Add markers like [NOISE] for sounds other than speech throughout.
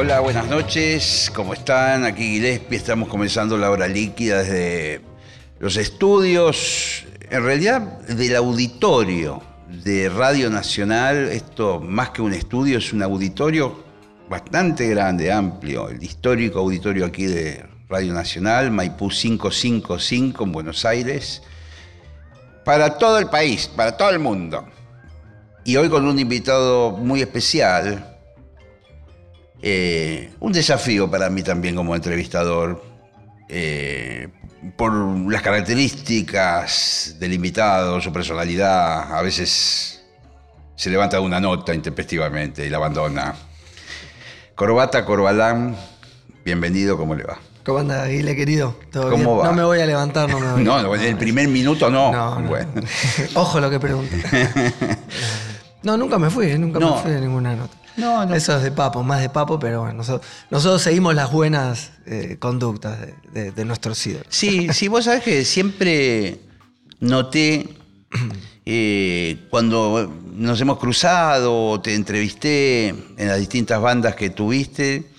Hola, buenas noches. ¿Cómo están? Aquí Gillespie. Estamos comenzando la hora líquida desde los estudios, en realidad del auditorio de Radio Nacional. Esto, más que un estudio, es un auditorio bastante grande, amplio. El histórico auditorio aquí de Radio Nacional, Maipú 555 en Buenos Aires. Para todo el país, para todo el mundo. Y hoy con un invitado muy especial eh, un desafío para mí también como entrevistador, eh, por las características del invitado, su personalidad, a veces se levanta una nota intempestivamente y la abandona. Corbata Corbalán, bienvenido, ¿cómo le va? ¿Cómo anda, Aguile, querido? ¿Cómo Va? No me voy a levantar, no me voy. no, en el primer minuto no. no, Bueno. [LAUGHS] Ojo lo que pregunto. [LAUGHS] no, nunca me fui, nunca me fui de ninguna nota. No, no. Eso es de papo, más de papo, pero bueno, nosotros, seguimos las buenas eh, conductas de, nuestros ídolos. Sí, sí, vos sabés que siempre noté [CLEARS THROAT] eh, cuando nos hemos cruzado, te entrevisté en las distintas bandas que tuviste,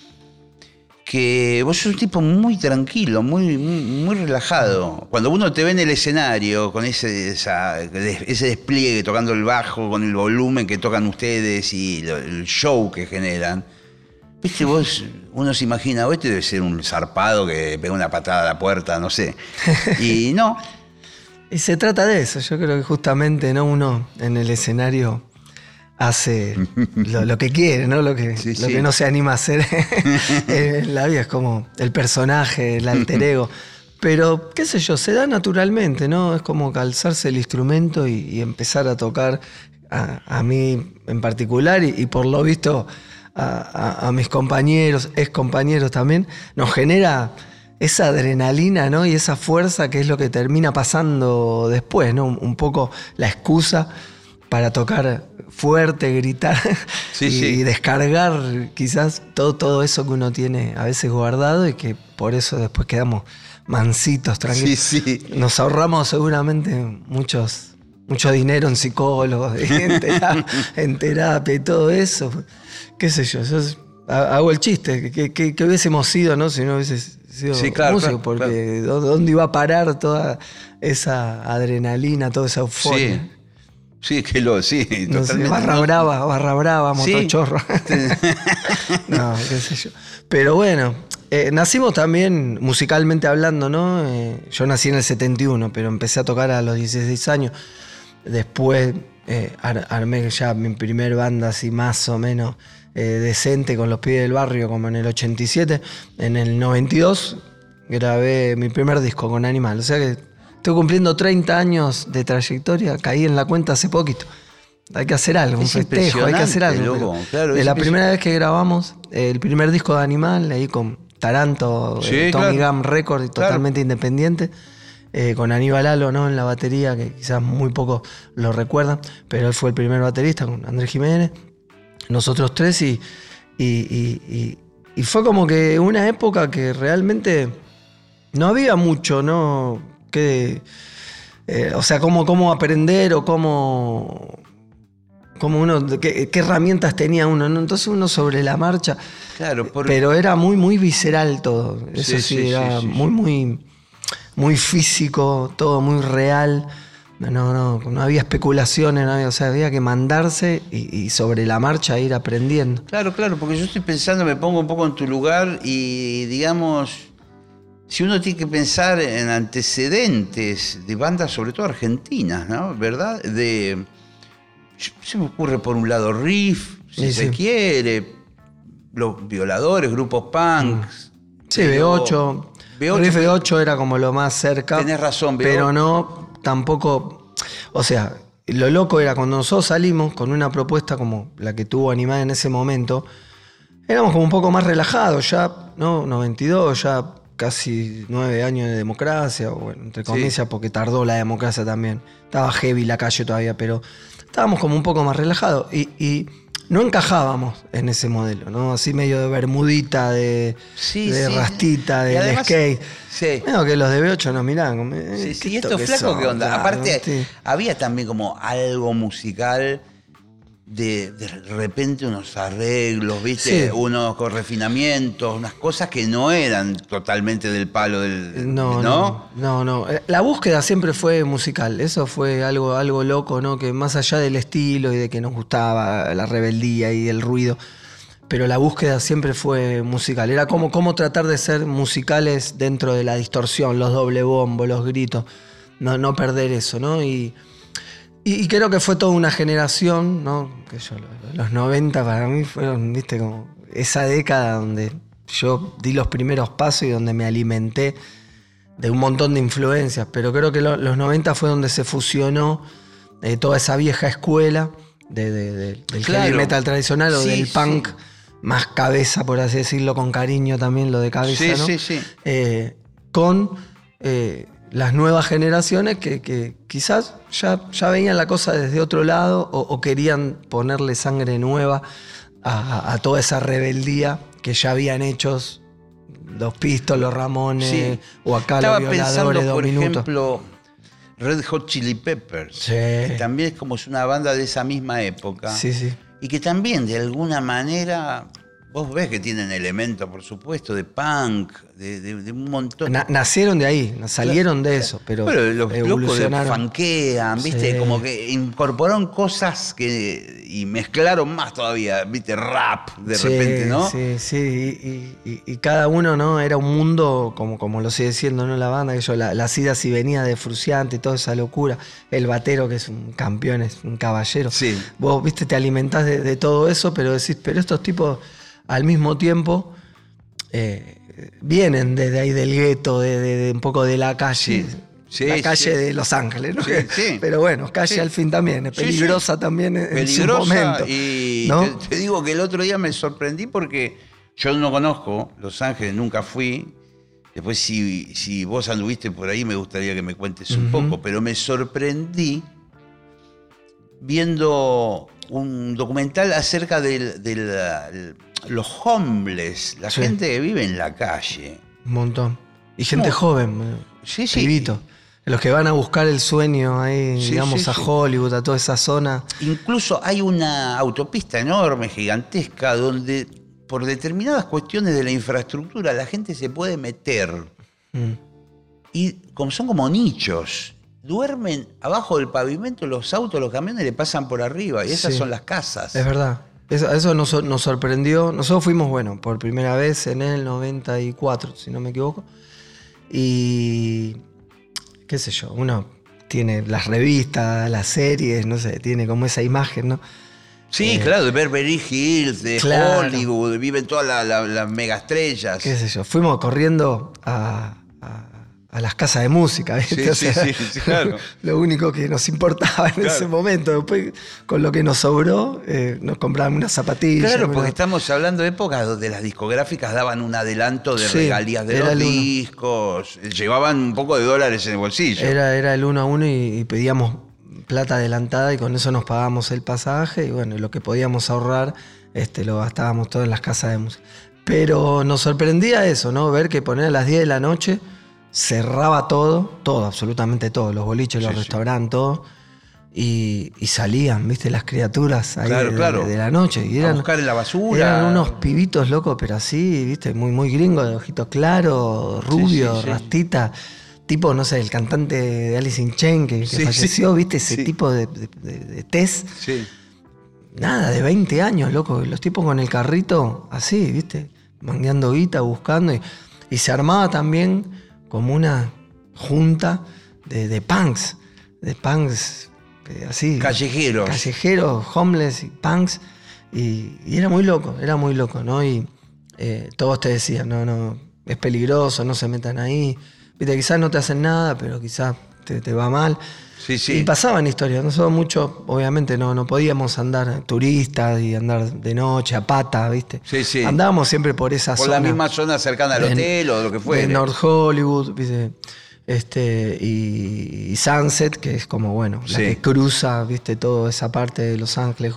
que vos sos un tipo muy tranquilo, muy, muy, relajado. Cuando uno te ve en el escenario con ese, ese despliegue, tocando el bajo, con el volumen que tocan ustedes y el show que generan, viste, vos, uno se imagina, este debe ser un zarpado que pega una patada a la puerta, no sé. [LAUGHS] Y no. Y se trata de eso, yo creo que justamente ¿no? uno en el escenario hace [LAUGHS] lo, que quiere, ¿no? Lo que, lo que no se anima a hacer [LAUGHS] [LAUGHS] en la vida es como el personaje, el alter ego. Pero, qué sé yo, se da naturalmente, ¿no? Es como calzarse el instrumento y, empezar a tocar a, mí en particular y, por lo visto a, mis compañeros, ex compañeros también, nos genera esa adrenalina, ¿no? Y esa fuerza que es lo que termina pasando después, ¿no? Un poco la excusa para tocar fuerte, gritar [LAUGHS] y, descargar quizás todo, todo eso que uno tiene a veces guardado y que por eso después quedamos mansitos, tranquilos. Nos ahorramos seguramente muchos, mucho dinero en psicólogos, [LAUGHS] en terapia, y todo eso. ¿Qué sé yo? hago el chiste, que, hubiésemos sido, ¿no? Si no hubiese sido músico, porque ¿dónde iba a parar toda esa adrenalina, toda esa euforia? Sí, que lo, sí. No barra brava, barra brava, motochorro. [LAUGHS] no, qué sé yo. Pero bueno, eh, nacimos también musicalmente hablando, ¿no? Eh, yo nací en el 71, pero empecé a tocar a los 16 años. Después eh, armé ya mi primer banda así más o menos decente con los pibes del barrio, como en el 87. En el 92 grabé mi primer disco con Animal. O sea que Estoy cumpliendo 30 años de trayectoria, caí en la cuenta hace poquito. Hay que hacer algo, un festejo, hay que hacer algo. de la primera vez que grabamos el primer disco de Animal, ahí con Taranto, eh, Tommy Gam Record, totalmente independiente, eh, con Aníbal Alo ¿no? en la batería, que quizás muy pocos lo recuerdan, pero él fue el primer baterista con Andrés Jiménez, nosotros tres, y, y, y fue como que una época que realmente no había mucho, ¿no? Qué, eh, o sea, cómo, cómo aprender o cómo, cómo uno, qué, herramientas tenía uno. Entonces uno sobre la marcha. Claro, pero era muy, muy visceral todo. Eso sí, era muy, muy, muy físico, todo muy real. No, no, no había especulaciones, no había, o sea, había que mandarse y, y, sobre la marcha ir aprendiendo. Claro, claro, porque yo estoy pensando, me pongo un poco en tu lugar y digamos, si uno tiene que pensar en antecedentes de bandas, sobre todo argentinas, ¿no? ¿Verdad? De. Se me ocurre por un lado Riff, si se quiere, los violadores, grupos punks. Sí, B8. Riff B8 era como lo más cerca. Tenés razón, B8. Pero no, tampoco. O sea, lo loco era cuando nosotros salimos con una propuesta como la que tuvo Animal en ese momento éramos como un poco más relajados, ya, ¿no? 92, ya casi nueve años de democracia, o bueno, entre comillas, porque tardó la democracia también. Estaba heavy la calle todavía, pero estábamos como un poco más relajados. Y, no encajábamos en ese modelo, ¿no? Así medio de bermudita, de, de rastita, de skate. Sí. Menos que los de B8 nos miraban. Eh, sí, ¿Y estos flacos qué onda? Aparte, había también como algo musical de, de repente unos arreglos, ¿viste? Unos refinamientos, unas cosas que no eran totalmente del palo del. No, no, no, no. Eh, la búsqueda siempre fue musical. Eso fue algo, algo loco, ¿no? Que más allá del estilo y de que nos gustaba la rebeldía y el ruido. Pero la búsqueda siempre fue musical. Era como, como tratar de ser musicales dentro de la distorsión, los doble bombos, los gritos. No, no perder eso, ¿no? Y, y, creo que fue toda una generación, ¿no? Que yo, los 90 para mí fueron, viste, como esa década donde yo di los primeros pasos y donde me alimenté de un montón de influencias. Pero creo que los 90 fue donde se fusionó eh, toda esa vieja escuela del heavy metal tradicional o del punk. Más cabeza, por así decirlo, con cariño también, lo de cabeza, ¿no? Sí, sí, eh, con eh, las nuevas generaciones que, quizás ya, ya, veían la cosa desde otro lado o, querían ponerle sangre nueva a, toda esa rebeldía que ya habían hecho los Pistos, los Ramones o acá los violadores por ejemplo, Red Hot Chili Peppers, que también es como es una banda de esa misma época. Sí, sí. Y que también de alguna manera Vos ves que tienen elementos, por supuesto, de punk, de, un montón. nacieron de ahí, salieron de eso, pero, pero los evolucionaron. funkean, ¿viste? Como que incorporaron cosas que y mezclaron más todavía, ¿viste? Rap, de repente, ¿no? Sí, sí, y, cada uno, ¿no? Era un mundo, como, como lo sigue siendo, ¿no? La banda, que yo, la, las idas y venidas de Fruciante, toda esa locura. El batero, que es un campeón, es un caballero. Sí. Vos, ¿viste? Te alimentás de, de todo eso, pero decís, pero estos tipos al mismo tiempo eh, vienen desde ahí del gueto, de, un poco de la calle. la calle de Los Ángeles, ¿no? [LAUGHS] Pero bueno, calle al fin también, es peligrosa también en su momento. Y te, digo que el otro día me sorprendí porque yo no conozco Los Ángeles, nunca fui. Después, si, si vos anduviste por ahí, me gustaría que me cuentes un poco, pero me sorprendí viendo un documental acerca del, los homeless, la gente que vive en la calle. Un montón. Y gente joven, sí, sí. Los que van a buscar el sueño ahí, digamos, a Hollywood, a toda esa zona. Incluso hay una autopista enorme, gigantesca, donde por determinadas cuestiones de la infraestructura la gente se puede meter. Mm. Y como son como nichos, duermen abajo del pavimento, los autos, los camiones le pasan por arriba, y esas son las casas. Es verdad. Eso, nos, sorprendió. Nosotros fuimos, bueno, por primera vez en el 94, si no me equivoco. Y. qué sé yo, uno tiene las revistas, las series, no sé, tiene como esa imagen, ¿no? Sí, eh, claro, de Beverly Hills, de Hollywood, viven todas las megaestrellas. Qué sé yo, fuimos corriendo a a las casas de música, ¿viste? Sí, sí, sí, claro. [LAUGHS] Lo único que nos importaba en ese momento. Después, con lo que nos sobró, eh, nos compraban unas zapatillas. Claro, porque estamos hablando de épocas donde las discográficas daban un adelanto de regalías de los discos, llevaban un poco de dólares en el bolsillo. Era, era el uno a uno y, pedíamos plata adelantada y con eso nos pagábamos el pasaje y bueno, lo que podíamos ahorrar este, lo gastábamos todo en las casas de música. Pero nos sorprendía eso, ¿no? Ver que poner a las 10 de la noche cerraba todo, todo, absolutamente todo, los boliches, los restaurantes, todo. Y, salían, viste, las criaturas ahí de, la noche. Y eran, a buscar en la basura. Eran unos pibitos locos, pero así, viste, muy, muy gringos, de ojitos claros, rubio, rastita. Tipo, no sé, el cantante de Alice in Chains que, falleció, viste, ese tipo de, de, test. Nada, de 20 años, loco. Los tipos con el carrito, así, viste, mangueando guita, buscando. Y, y se armaba también como una junta de, punks, de punks eh, así. Callejeros. Callejeros, homeless y punks. Y, era muy loco, era muy loco, ¿no? Y eh, todos te decían, no, no, es peligroso, no se metan ahí. Viste, quizás no te hacen nada, pero quizás te, va mal. Sí, sí. Y pasaban historias. Nosotros mucho, obviamente, no, no podíamos andar turistas y andar de noche a pata, ¿viste? Sí, sí. Andábamos siempre por esa por zona. Por la misma zona cercana al hotel o lo que fuera. De North Hollywood, ¿viste? Este, y, Sunset, que es como, bueno, la que cruza, viste, toda esa parte de Los Ángeles,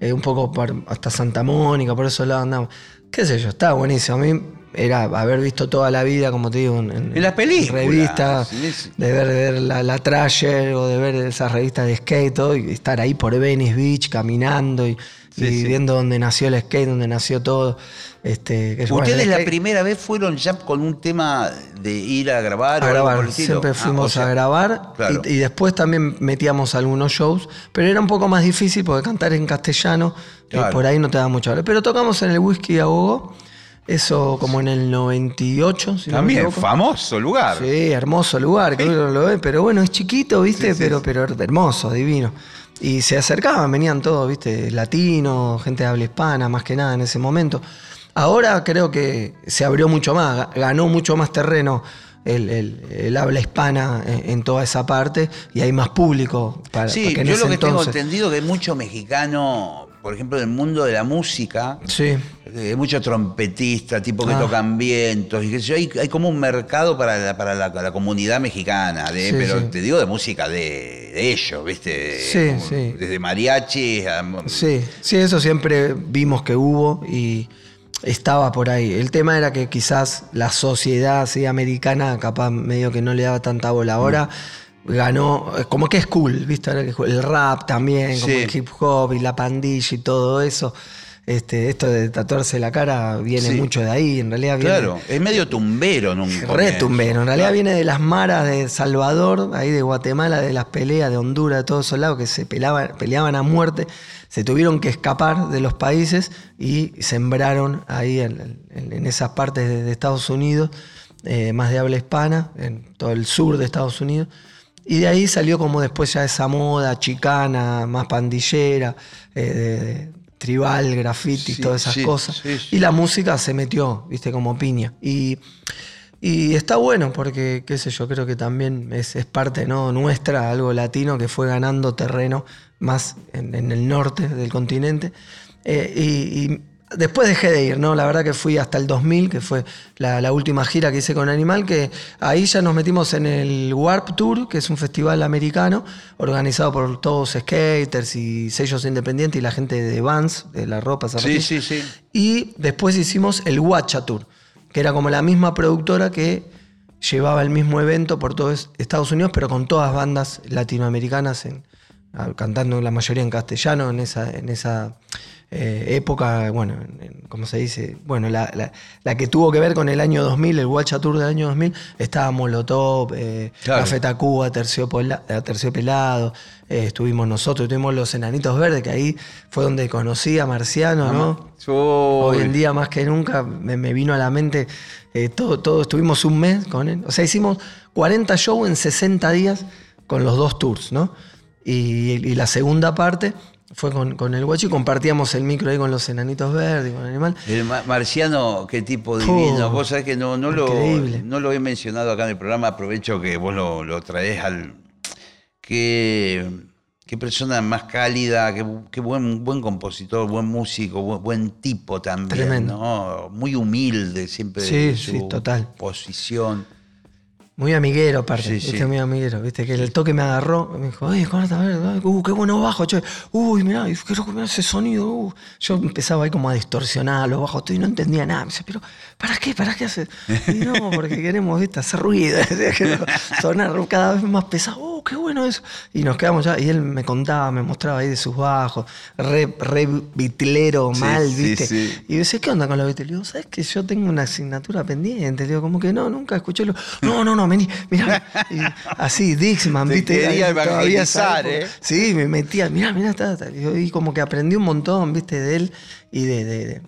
eh, un poco hasta Santa Mónica, por eso lado andamos. Qué sé yo, está buenísimo. A mí era haber visto toda la vida, como te digo, en, las películas, revistas, de ver, ver la, la Trasher o de ver esas revistas de skate y estar ahí por Venice Beach caminando y, viendo dónde nació el skate, dónde nació todo. Este, ¿Ustedes la primera vez fueron ya con un tema de ir a grabar? A grabar, siempre ah, fuimos a grabar y, después también metíamos algunos shows, pero era un poco más difícil porque cantar en castellano eh, por ahí no te da mucho. Pero tocamos en el Whisky Agogo, eso como en el 98. Si también, famoso lugar. Sí, hermoso lugar, pero bueno, es chiquito, ¿viste? pero, pero hermoso, divino. Y se acercaban, venían todos, ¿viste? Latinos, gente de habla hispana, más que nada en ese momento. Ahora creo que se abrió mucho más, ganó mucho más terreno el, habla hispana en, toda esa parte y hay más público para Sí, yo lo que tengo entendido que hay mucho mexicano, por ejemplo, en el mundo de la música. Sí. Hay muchos trompetistas, tipo que ah. tocan vientos. Y que hay, hay, como un mercado para la, para la, comunidad mexicana, de, pero te digo de música de, ellos, ¿viste? Sí, sí. Desde mariachi a... Sí, sí, eso siempre vimos que hubo y estaba por ahí. El tema era que quizás la sociedad así, americana, capaz medio que no le daba tanta bola. Ahora ganó, como que es cool, ¿viste? El rap también, como el hip hop y la pandilla y todo eso. Este, esto de tatuarse la cara viene mucho de ahí, en realidad viene, Claro, es medio tumbero, ¿no? Re tumbero, en realidad viene de las maras de Salvador, ahí de Guatemala, de las peleas de Honduras, de todos esos lados que se peleaban, peleaban a muerte se tuvieron que escapar de los países y sembraron ahí en, esas partes de, Estados Unidos, eh, más de habla hispana, en todo el sur de Estados Unidos. Y de ahí salió como después ya esa moda chicana, más pandillera, eh, tribal, graffiti, todas esas cosas. y la música se metió, viste, como piña. Y, está bueno porque, qué sé yo, creo que también es, es parte ¿no? nuestra, algo latino que fue ganando terreno más en, el norte del continente. Eh, y, después dejé de ir, ¿no? La verdad que fui hasta el 2000, que fue la, última gira que hice con Animal, que ahí ya nos metimos en el Warp Tour, que es un festival americano organizado por todos skaters y sellos independientes y la gente de Vans, de la ropa, Sí, sí, sí. Y después hicimos el Watcha Tour, que era como la misma productora que llevaba el mismo evento por todo Estados Unidos, pero con todas bandas latinoamericanas en, cantando la mayoría en castellano en esa, en esa eh, época, bueno, como se dice, bueno, la, que tuvo que ver con el año 2000, el Watcha Tour del año 2000, estaba Molotov, eh, Café Tacuba, Terciopelado, eh, estuvimos nosotros, tuvimos los Enanitos Verdes, que ahí fue donde conocí a Marciano, ¿no? Hoy en día más que nunca me, vino a la mente eh, todo, todo, estuvimos un mes con él, o sea, hicimos 40 shows en 60 días con los dos tours, ¿no? Y, la segunda parte fue con, el guacho y compartíamos el micro ahí con los enanitos verdes, con el animal. El marciano, qué tipo divino. vos sabés que no, no, lo, no lo he mencionado acá en el programa, aprovecho que vos lo, traes al. Qué, qué persona más cálida, qué, buen, buen compositor, buen músico, buen, tipo también. ¿no? Muy humilde siempre sí, su total. posición. Muy amiguero, aparte. Sí, Muy amiguero, viste, que el toque me agarró. Me dijo, oye, ¿cómo estás? Uh, qué bueno bajo, che. Uy, mirá, qué loco me ese sonido. Uh". Yo empezaba ahí como a distorsionar los bajos y no entendía nada. Me dice, pero, ¿para qué? ¿Para qué haces? Y no, porque queremos, viste, hacer ruido. [LAUGHS] Sonar cada vez más pesado. Uh, qué bueno eso. Y nos quedamos ya. Y él me contaba, me mostraba ahí de sus bajos. Re, re vitlero, mal, viste. Y yo decía, ¿qué onda con los vitleros? digo, ¿sabes que yo tengo una asignatura pendiente? digo, como que no, nunca escuché lo. No, no, no vení, así, Dixman, ¿viste? Quería evangelizar, ¿eh? Sí, me metía, mira, mira, y como que aprendí un montón, ¿viste? De él y de,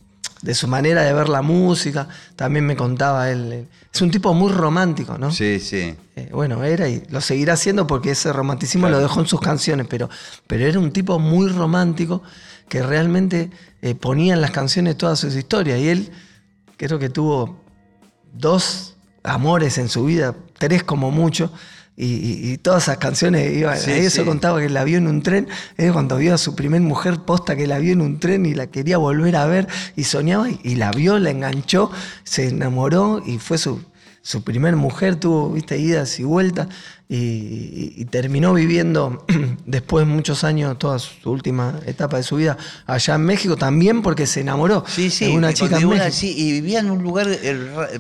su manera de ver la música. También me contaba él. Es un tipo muy romántico, ¿no? Sí, sí. Eh, bueno, era y lo seguirá haciendo porque ese romanticismo lo dejó en sus canciones, pero, pero era un tipo muy romántico que realmente eh, ponía en las canciones todas sus historias. Y él creo que tuvo dos amores en su vida, tres como mucho, Y, todas esas canciones iban. eso contaba que la vio en un tren. Es cuando vio a su primer mujer posta que la vio en un tren y la quería volver a ver y soñaba y la vio, la enganchó, se enamoró y fue su, su primer mujer, tuvo viste, idas y vueltas y, terminó viviendo [CLEARS THROAT] después de muchos años, toda su última etapa de su vida, allá en México también porque se enamoró sí, sí, de una chica sí, y vivía en un lugar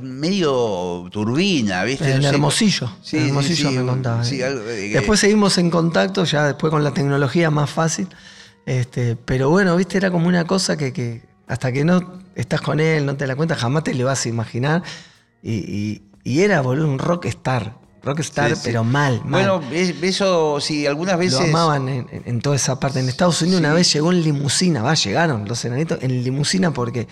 medio turbina, ¿viste? En Hermosillo, sí, en Hermosillo me contaba. después seguimos en contacto, ya después con la tecnología más fácil. Este, pero bueno, viste, era como una cosa que, hasta que no estás con él, no te la cuentas, jamás te le vas a imaginar. y, y era, boludo, un rockstar. Rockstar, pero mal, Bueno, eso sí, algunas veces. Lo amaban en, toda esa parte. En Estados Unidos una vez llegó en limusina, va, llegaron los enanitos en limusina porque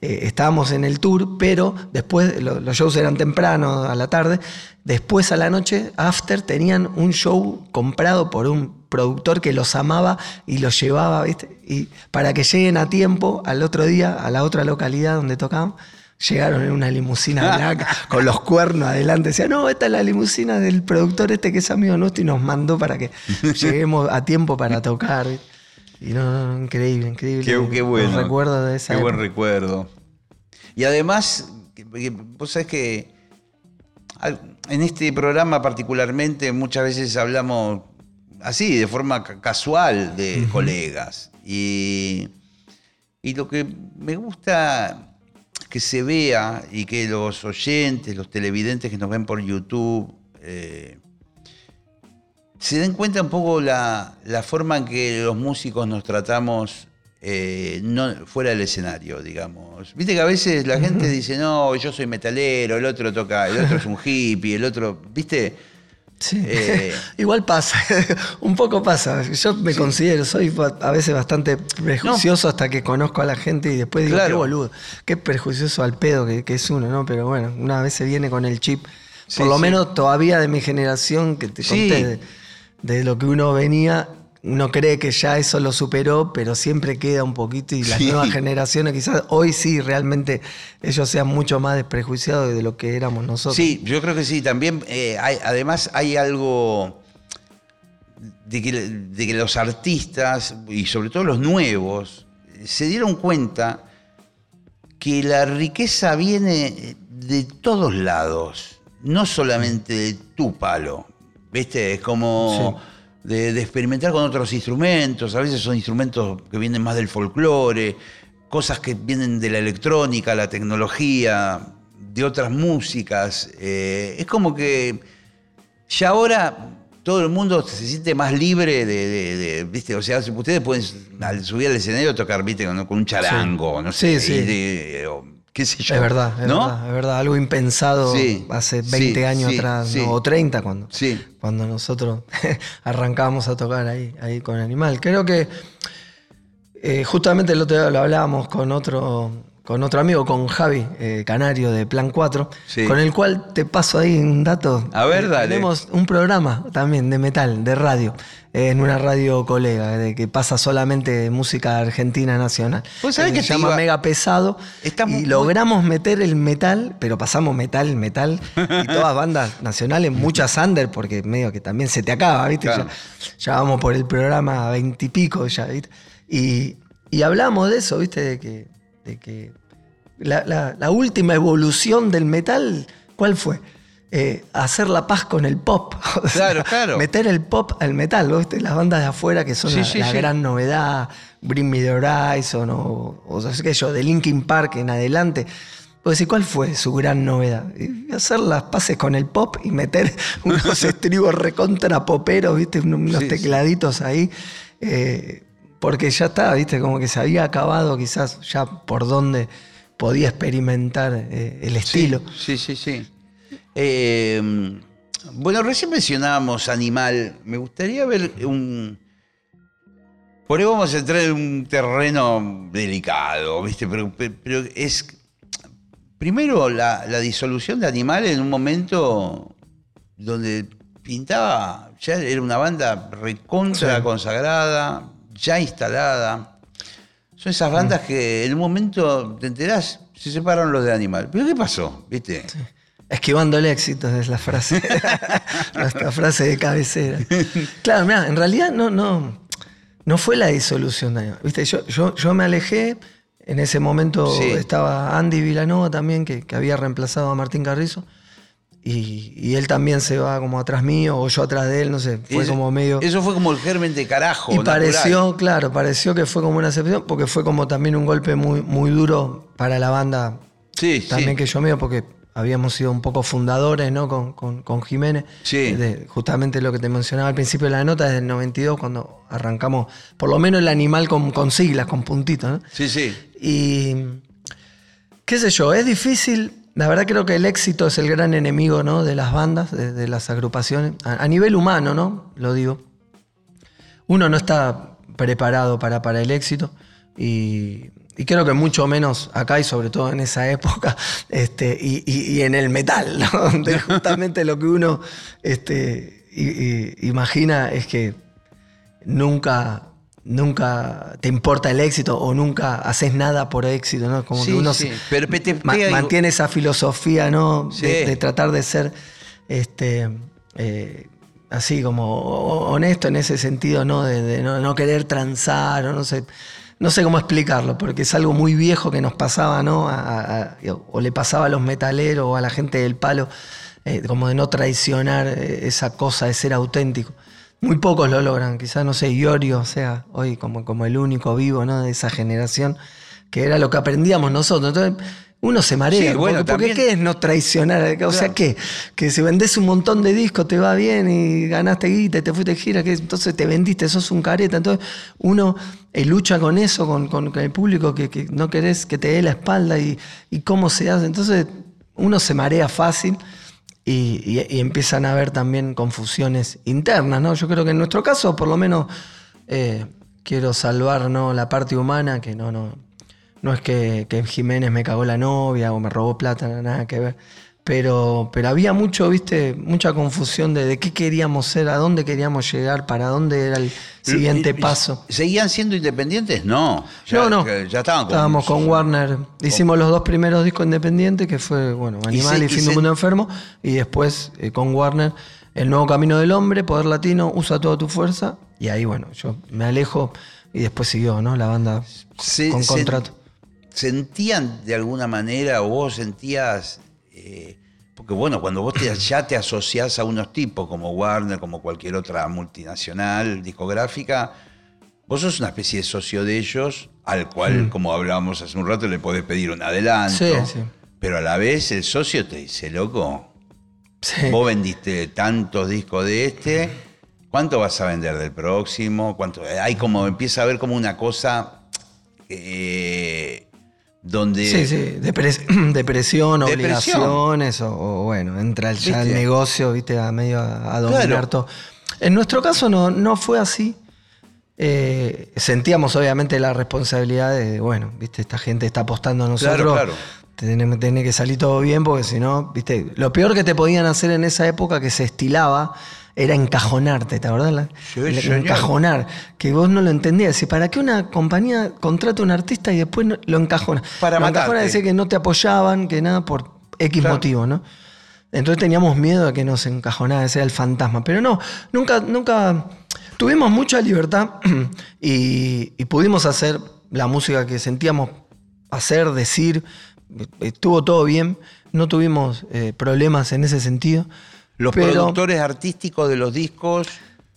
eh, estábamos en el tour, pero después los shows eran temprano, a la tarde. Después a la noche, after, tenían un show comprado por un productor que los amaba y los llevaba, ¿viste? Y para que lleguen a tiempo al otro día, a la otra localidad donde tocaban llegaron en una limusina [LAUGHS] blanca con los cuernos adelante. Decía, no, esta es la limusina del productor este que es amigo nuestro y nos mandó para que [LAUGHS] lleguemos a tiempo para tocar. Y no, increíble, increíble. Qué, bueno. recuerdo de esa. Qué buen recuerdo. Y además, vos sabés que en este programa particularmente muchas veces hablamos así, de forma casual, de colegas. Y, y lo que me gusta que se vea y que los oyentes, los televidentes que nos ven por YouTube, eh, se den cuenta un poco la, forma en que los músicos nos tratamos eh, no, fuera del escenario, digamos. Viste que a veces la gente dice, no, yo soy metalero, el otro toca, el otro es un hippie, el otro, ¿viste? Sí. Eh, [LAUGHS] Igual pasa, [LAUGHS] un poco pasa. Yo me considero, soy a veces bastante prejuicioso hasta que conozco a la gente y después digo, qué boludo, qué prejuicioso al pedo que, es uno, ¿no? Pero bueno, una vez se viene con el chip, por lo menos todavía de mi generación, que te conté de, de lo que uno venía, uno cree que ya eso lo superó, pero siempre queda un poquito y las nuevas generaciones quizás hoy sí realmente ellos sean mucho más desprejuiciados de lo que éramos nosotros. Sí, yo creo que sí. También, eh, además hay algo de que, los artistas, y sobre todo los nuevos, se dieron cuenta que la riqueza viene de todos lados, no solamente de tu palo. ¿Viste? Es como de, experimentar con otros instrumentos. A veces son instrumentos que vienen más del folclore, cosas que vienen de la electrónica, la tecnología, de otras músicas. Eh, es como que ya ahora todo el mundo se siente más libre de, ¿viste? O sea, ustedes pueden al subir al escenario tocar, ¿viste? Con, un charango, no sé. Sí, sí. Es verdad, es verdad, es verdad. Algo impensado hace 20 años atrás, o 30 cuando, cuando nosotros [LAUGHS] arrancábamos a tocar ahí, ahí con Animal. Creo que eh, justamente el otro día lo hablábamos con otro, con otro amigo, con Javi eh, Canario de Plan 4, con el cual te paso ahí un dato. A ver, dale. Tenemos un programa también de metal, de radio, en una radio colega, de que pasa solamente música argentina nacional. ¿Vos que se llama Mega Pesado. y logramos meter el metal, pero pasamos metal, metal, y [LAUGHS] todas bandas nacionales, muchas under, porque medio que también se te acaba, ¿viste? Ya, vamos por el programa veintipico ya, ¿viste? Y, y hablamos de eso, ¿viste? De que que la, última evolución del metal, ¿cuál fue? Eh, hacer la paz con el pop. [LAUGHS] Claro, claro. Meter el pop al metal, ¿viste? Las bandas de afuera que son la, gran novedad, Bring Me the Horizon o, o qué yo, de Linkin Park en adelante. Pues ¿cuál fue su gran novedad? hacer las paces con el pop y meter [LAUGHS] unos estribos recontra poperos, ¿viste? Unos tecladitos ahí. Eh, porque ya está, ¿viste? Como que se había acabado quizás ya por donde podía experimentar eh, el estilo. Sí, sí, sí. Eh, bueno, recién mencionábamos Animal. Me gustaría ver un... Por ahí vamos a entrar en un terreno delicado, ¿viste? Pero, pero es... Primero, la, disolución de Animal en un momento donde pintaba, ya era una banda recontra consagrada, ya instalada. Son esas bandas que en un momento te enterás, se separaron los de Animal. ¿Pero qué pasó? ¿Viste? Esquivando el éxito es la frase. [LAUGHS] Nuestra frase de cabecera. Claro, mira, en realidad no, no, no fue la disolución. ¿Viste? Yo, yo, yo me alejé. En ese momento estaba Andy Vilanova también, que, que, había reemplazado a Martín Carrizo. Y, y, él también se va como atrás mío, o yo atrás de él, no sé. Fue como medio. Eso fue como el germen de carajo. Y pareció, claro, pareció que fue como una excepción, porque fue como también un golpe muy, muy duro para la banda. Sí, también que yo mío, porque habíamos sido un poco fundadores ¿no? con, con, Jiménez. Sí. justamente lo que te mencionaba al principio de la nota, desde el 92, cuando arrancamos, por lo menos el animal con, con siglas, con puntitos. ¿no? Sí, sí. Y qué sé yo, es difícil. La verdad creo que el éxito es el gran enemigo ¿no? de las bandas, de, las agrupaciones. A, nivel humano, ¿no? Lo digo. Uno no está preparado para, para el éxito. Y y creo que mucho menos acá y sobre todo en esa época, [LAUGHS] este, y, en el metal, [LAUGHS] ¿no? donde [LAUGHS] justamente lo que uno este, imagina es que nunca, nunca te importa el éxito o nunca haces nada por éxito, ¿no? Como que uno mantiene esa filosofía, ¿no? De, tratar de ser este, eh, así como honesto en ese sentido, ¿no? De, no, no, querer transar o no sé no sé cómo explicarlo, porque es algo muy viejo que nos pasaba, ¿no? o le pasaba a los metaleros o a la gente del palo, eh, como de no traicionar eh, esa cosa de ser auténtico. Muy pocos lo logran, quizás, no sé, Iorio, sea, hoy como, como el único vivo, ¿no? De esa generación, que era lo que aprendíamos nosotros. Entonces, uno se marea. porque, ¿qué es no traicionar? O sea, ¿qué? Que si vendés un montón de discos te va bien y ganaste guita y te fuiste de gira, que entonces te vendiste, sos un careta. Entonces uno eh, lucha con eso, con, el público que, no querés que te dé la espalda y, cómo se hace. Entonces uno se marea fácil. Y, empiezan a haber también confusiones internas, ¿no? Yo creo que en nuestro caso, por lo menos, eh, quiero salvar ¿no? la parte humana, que no, no, no es que, Jiménez me cagó la novia o me robó plata, nada que ver. Pero, pero había mucho, viste, mucha confusión de, de qué queríamos ser, a dónde queríamos llegar, para dónde era el siguiente paso. ¿Seguían siendo independientes? No. Ya, no, Ya estaban con Estábamos con Warner. Hicimos los dos primeros discos independientes, que fue, bueno, Animal y, Fin de Mundo Enfermo. Y después eh, con Warner, El Nuevo Camino del Hombre, Poder Latino, Usa Toda Tu Fuerza. Y ahí, bueno, yo me alejo y después siguió, ¿no? La banda con contrato sentían de alguna manera, o vos sentías, eh, porque bueno, cuando vos ya te asociás a unos tipos como Warner, como cualquier otra multinacional discográfica, vos sos una especie de socio de ellos, al cual, como hablábamos hace un rato, le podés pedir un adelanto. Pero a la vez el socio te dice, loco, vos vendiste tantos discos de este, ¿cuánto vas a vender del próximo? ¿Cuánto? Hay como, empieza a haber como una cosa eh, donde... Sí, sí, [CLEARS THROAT] depresión, obligaciones, o, bueno, entra ya el negocio, viste, a medio a, dominar todo. En nuestro caso no, no fue así. Eh, sentíamos obviamente la responsabilidad de, bueno, viste, esta gente está apostando a nosotros. Claro, claro. Tiene, que salir todo bien porque si no, viste, lo peor que te podían hacer en esa época que se estilaba era encajonarte, ¿te acordás? encajonar, que vos no lo entendías. ¿Para qué una compañía contrata a un artista y después lo encajona? Para lo encajona decir que no te apoyaban, que nada, por X motivo, ¿no? Entonces teníamos miedo de que nos encajonara, ese era el fantasma. Pero no, nunca, nunca. Tuvimos mucha libertad [CLEARS THROAT] y, pudimos hacer la música que sentíamos hacer, decir. Estuvo todo bien, no tuvimos eh, problemas en ese sentido. Los productores artísticos de los discos.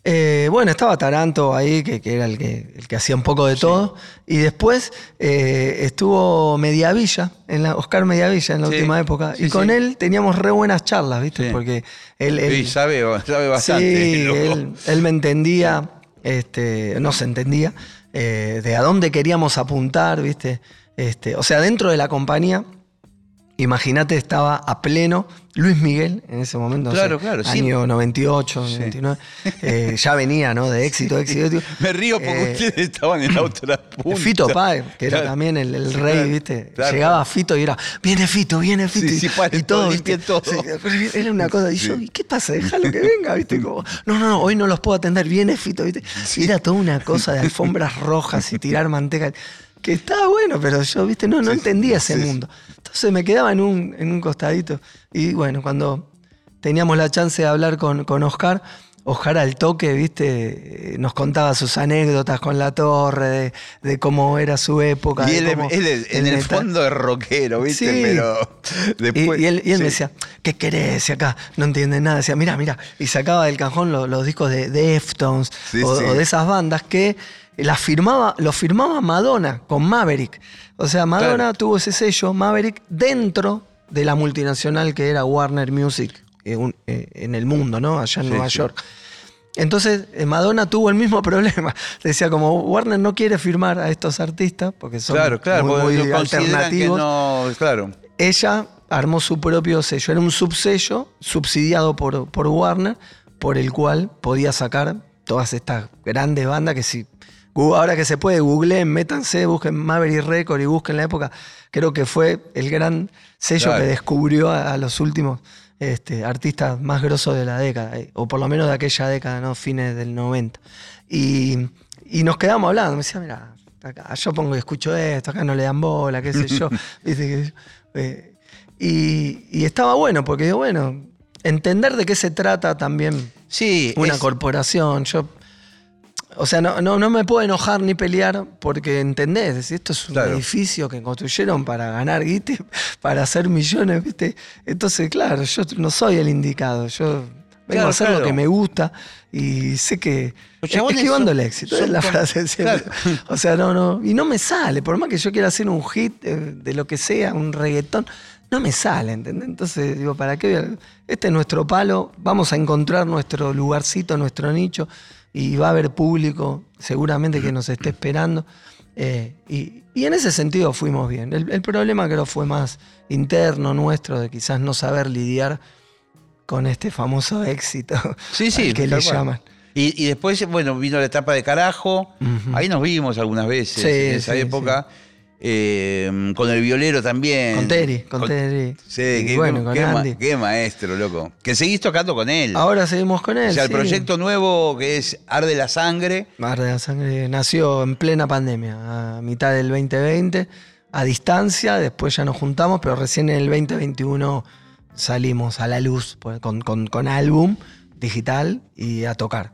Eh, bueno, estaba Taranto ahí, que, era el que, el que, hacía un poco de todo. Y después eh, estuvo Mediavilla, en la, Oscar Mediavilla en la última época. y con él teníamos re buenas charlas, ¿viste? Porque él. sí, sabe, bastante. Sí, [LAUGHS] él, me entendía, este, no se entendía, eh, de a dónde queríamos apuntar, ¿viste? Este, o sea, dentro de la compañía Imagínate, estaba a pleno Luis Miguel en ese momento. Claro, claro. Año 98, 99. Eh, ya venía, ¿no? De éxito, éxito. [LAUGHS] Me río porque eh, ustedes estaban en la otra punta. Fito Páez, que era también el, rey, ¿viste? Llegaba Fito y era, viene Fito, viene Fito. Sí, y, todo, ¿viste? todo. era una cosa. Y yo, ¿y qué pasa? Déjalo que venga, ¿viste? Como, no, no, no, hoy no los puedo atender, viene Fito, ¿viste? Y era toda una cosa de alfombras rojas y tirar manteca. Que estaba bueno, pero yo, viste, no, no entendía ese mundo. Entonces me quedaba en un, en un costadito. Y bueno, cuando teníamos la chance de hablar con, con Oscar, Oscar al toque, viste, nos contaba sus anécdotas con la torre, de, cómo era su época. Y él, en el fondo es rockero, viste, pero después... Y, él, me decía, ¿qué querés? Y acá no entiende nada. Decía, mira, mira. Y sacaba del cajón los, discos de Deftones o, de esas bandas que las firmaba, los firmaba Madonna con Maverick. O sea, Madonna tuvo ese sello, Maverick, dentro de la multinacional que era Warner Music eh, eh, en el mundo, ¿no? Allá en Nueva York. Entonces eh, Madonna tuvo el mismo [LAUGHS] problema. Decía, como Warner no quiere firmar a estos artistas porque son muy, alternativos. claro. Ella armó su propio sello. Era un subsello subsidiado por, por Warner, por el cual podía sacar todas estas grandes bandas que si ahora que se puede, googleen, métanse, busquen Maverick Record y busquen la época. Creo que fue el gran sello que descubrió a los últimos este, artistas más grosos de la década, eh, o por lo menos de aquella década, ¿no? Fines del 90. Y, nos quedamos hablando, me decía, mira, yo pongo y escucho esto, acá no le dan bola, qué sé yo. [LAUGHS] Eh, y, estaba bueno, porque bueno, entender de qué se trata también sí, una corporación. Yo o sea, no, no, me puedo enojar ni pelear porque entendés, esto es un edificio que construyeron para ganar guite, [LAUGHS] para hacer millones, ¿viste? Entonces, claro, yo no soy el indicado, yo vengo a hacer lo que me gusta y sé que esquivando el éxito, es la frase O sea, no, no, y no me sale, por más que yo quiera hacer un hit de, lo que sea, un reggaetón, no me sale, ¿entendés? Entonces, digo, ¿para qué? Este es nuestro palo, vamos a encontrar nuestro lugarcito, nuestro nicho y va a haber público seguramente que nos esté esperando. Eh, y, en ese sentido fuimos bien. El, problema creo fue más interno nuestro, de quizás no saber lidiar con este famoso éxito sí, sí, que le llaman. Y, después, bueno, vino la etapa de carajo. Ahí nos vimos algunas veces en esa época. Eh, con el violero también. Con Terry, con, Terry. Sí, qué, bueno, con Andy. qué maestro, loco. Que seguís tocando con él. Ahora seguimos con él. O sea, el proyecto nuevo que es Arde la Sangre. Arde la Sangre nació en plena pandemia, a mitad del 2020, a distancia, después ya nos juntamos, pero recién en el 2021 salimos a la luz pues, con, con álbum digital y a tocar.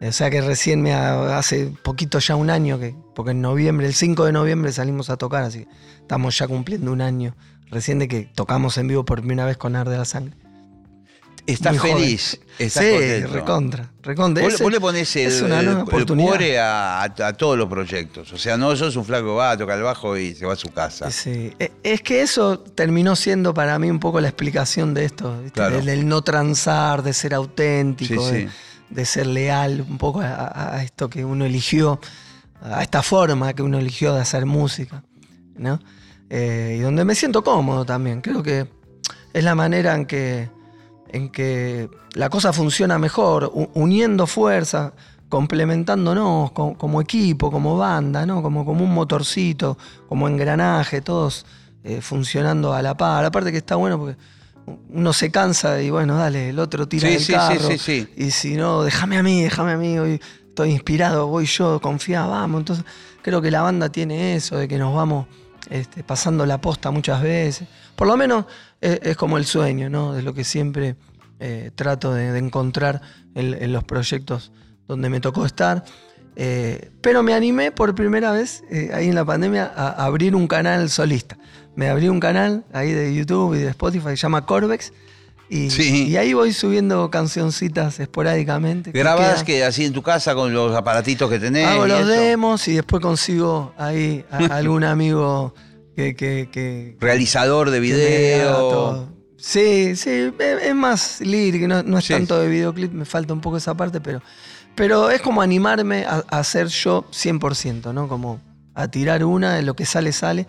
O sea que recién me hace poquito ya un año que, porque en noviembre, el 5 de noviembre salimos a tocar, así que estamos ya cumpliendo un año recién de que tocamos en vivo por primera vez con Arde la Sangre. ¿Estás feliz? ¿Estás sí, recontra, recontra. Vos, le pones el, el, a, todos los proyectos. O sea, no sos un flaco va a tocar el bajo y se va a su casa. Sí, e, es que eso terminó siendo para mí un poco la explicación de esto. Del, no transar, de ser auténtico. Sí, sí de ser leal un poco a, esto que uno eligió, a esta forma que uno eligió de hacer música, ¿no? Eh, y donde me siento cómodo también. Creo que es la manera en que, en que la cosa funciona mejor, uniendo fuerzas, complementándonos como, equipo, como banda, ¿no? como, como un motorcito, como engranaje, todos eh, funcionando a la par. Aparte que está bueno porque uno se cansa y bueno, dale, el otro tira el carro. y si no, déjame a mí, déjame a mí, hoy estoy inspirado, voy yo, confía, vamos. Entonces, creo que la banda tiene eso, de que nos vamos este, pasando la posta muchas veces. Por lo menos es, como el sueño, ¿no? De lo que siempre eh, trato de, encontrar en, los proyectos donde me tocó estar. Eh, pero me animé por primera vez eh, ahí en la pandemia a abrir un canal solista me abrí un canal ahí de YouTube y de Spotify que se llama Corvex. Y, ahí voy subiendo cancioncitas esporádicamente. ¿Grabas que, así en tu casa con los aparatitos que tenés? Hago los demos y después consigo ahí [LAUGHS] algún amigo que, Realizador de video. Sí, sí, es, más lírico, no, no es tanto de videoclip, me falta un poco esa parte, pero, pero es como animarme a, a hacer yo 100%, ¿no? Como a tirar una, lo que sale, sale.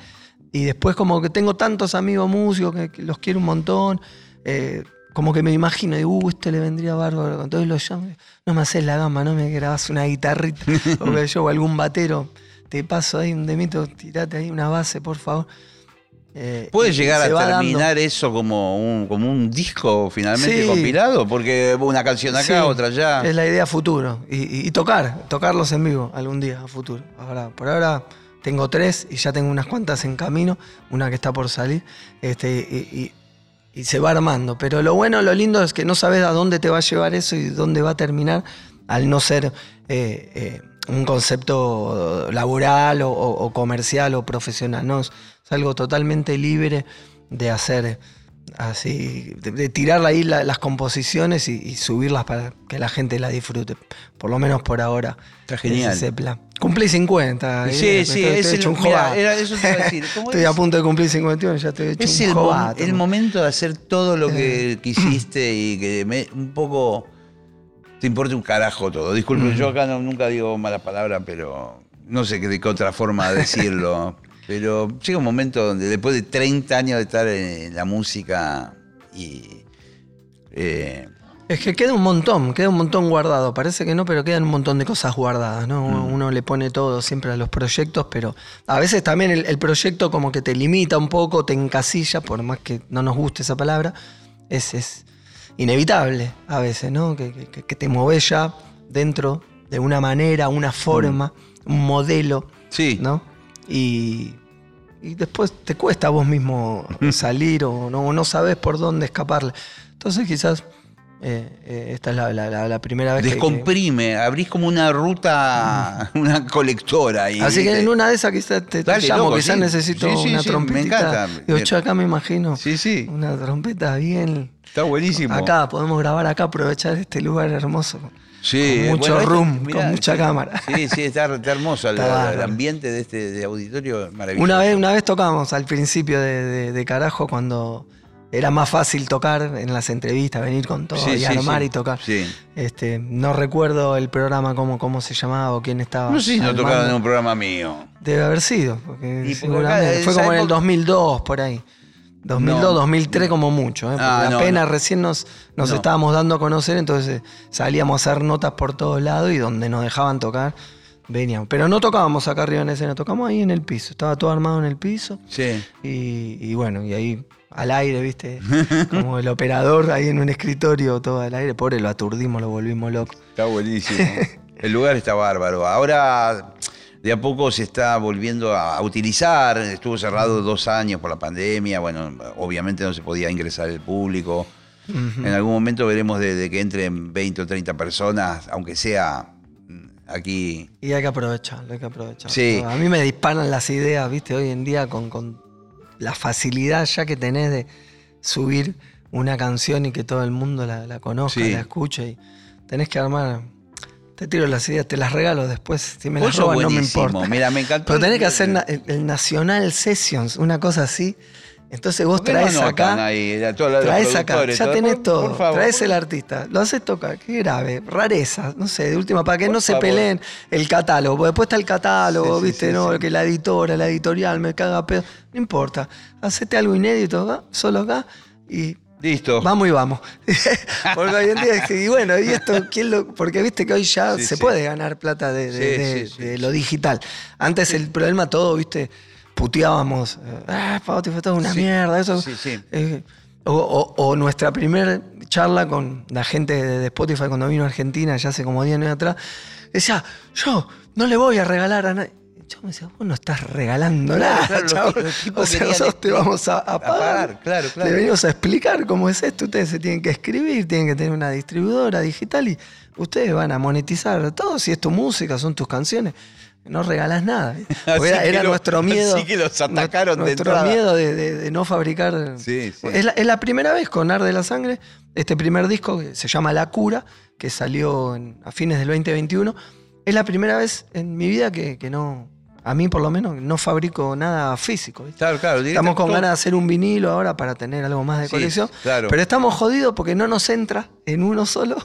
Y después como que tengo tantos amigos músicos que, los quiero un montón, eh, como que me imagino, y uh, este le vendría bárbaro, entonces lo llamo, no me haces la gama, no me grabas una guitarrita, [LAUGHS] o yo o algún batero, te paso ahí un demito, tirate ahí una base, por favor. Eh, ¿Puede llegar a terminar eso como un, como un disco finalmente compilado? Porque una canción acá, otra allá. Es la idea futuro. Y, y, tocar, tocarlos en vivo algún día a futuro. Ahora, por ahora tengo tres y ya tengo unas cuantas en camino, una que está por salir, este, y, se va armando. Pero lo bueno, lo lindo es que no sabes a dónde te va a llevar eso y dónde va a terminar al no ser eh, eh, un concepto laboral o, comercial o profesional. No, es algo totalmente libre de hacer así, de, tirar ahí las composiciones y, subirlas para que la gente la disfrute. Por lo menos por ahora. Está genial. Cumplí 50. Sí, eh, sí, es el, un estoy a punto de cumplir 51, ya estoy hecho es un el, el momento de hacer todo lo que quisiste y que me, un poco te importe un carajo todo. Disculpen, yo acá nunca digo malas palabras, pero no sé de qué otra forma decirlo. [LAUGHS] Pero llega un momento donde después de 30 años de estar en la música y... Eh, es que queda un montón, queda un montón guardado. Parece que no, pero quedan un montón de cosas guardadas, ¿no? Mm. Uno le pone todo siempre a los proyectos, pero a veces también el, proyecto como que te limita un poco, te encasilla, por más que no nos guste esa palabra, es, es inevitable a veces, ¿no? Que, te mueves ya dentro de una manera, una forma, mm. un modelo, sí. ¿no? Y, después te cuesta a vos mismo [LAUGHS] salir o no, no sabes por dónde escaparle. Entonces quizás eh, eh, esta es la, primera vez Descomprime, abrís como una ruta, [LAUGHS] una colectora. Y, Así que en una de esas quizás te, llamo, quizás necesito una trompeta. Me encanta. yo acá me imagino sí, sí. una trompeta bien. Está buenísimo. Acá, podemos grabar acá, aprovechar este lugar hermoso. Sí, con mucho room, con mucha cámara. Sí, sí, está, hermoso el, ambiente de este auditorio maravilloso. Una vez, una vez tocamos al principio de, carajo cuando era más fácil tocar en las entrevistas, venir con todo y armar y tocar. Este, no recuerdo el programa cómo, cómo se llamaba o quién estaba. No sé si no tocaron en un programa mío. Debe haber sido, porque seguramente. Fue como en el 2002, por ahí. 2002, 2003 como mucho, ¿eh? ah, apenas recién nos, nos estábamos dando a conocer, entonces salíamos a hacer notas por todos lados y donde nos dejaban tocar, veníamos. Pero no tocábamos acá arriba en escena, tocamos ahí en el piso, estaba todo armado en el piso. Sí. Y, bueno, y ahí al aire, ¿viste? [LAUGHS] Como el operador ahí en un escritorio, todo al aire, pobre, lo aturdimos, lo volvimos loco. Está buenísimo. el lugar está bárbaro. Ahora de a poco se está volviendo a, utilizar. Estuvo cerrado dos años por la pandemia. Bueno, obviamente no se podía ingresar el público. En algún momento veremos de, que entren 20 o 30 personas, aunque sea mm, aquí. Y hay que aprovechar, hay que aprovechar. Sí. A mí me disparan las ideas, viste, hoy en día con, la facilidad ya que tenés de subir una canción y que todo el mundo la, conozca, la escuche. Y tenés que armar te tiro las ideas, te las regalo después. Si me las roban, no me importa. Mira, me encantó. Pero tenés que hacer el, Nacional Sessions, una cosa así. Entonces vos traes acá. Ahí, traes acá, ya tenés todo. traes el artista, lo haces tocar. Qué grave, rareza, no sé, de última, para que no se peleen el catálogo. Después está el catálogo, viste, no, que la editora, la editorial me caga pedo. No importa. Hacete algo inédito acá, solo acá, y Listo. Vamos y vamos. [LAUGHS] porque hoy en día, y bueno, y esto, ¿quién lo, porque viste que hoy ya se puede ganar plata de, lo digital. Antes el problema todo, viste, puteábamos, ah, Spotify, esto es una mierda, eso. Eh, o, nuestra primera charla con la gente de Spotify cuando vino a Argentina, ya hace como 10 años atrás, decía, yo no le voy a regalar a nadie me decía, vos no estás regalando nada, claro, O sea, nosotros te vamos a, pagar. Claro, claro. Le venimos a explicar cómo es esto. Ustedes se tienen que escribir, tienen que tener una distribuidora digital y ustedes van a monetizar todo. Si es tu música, son tus canciones. No regalas nada. [LAUGHS] era, nuestro [LAUGHS] miedo. Así que los atacaron Nuestro miedo de, no fabricar. Sí, sí. Es, la, es, la, primera vez con Ar de la Sangre, este primer disco que se llama La Cura, que salió a fines del 2021. Es la primera vez en mi vida que, que no, a mí, por lo menos, no fabrico nada físico. Claro, claro. Estamos con ganas de hacer un vinilo ahora para tener algo más de colección. claro. Pero estamos jodidos porque no nos entra en uno solo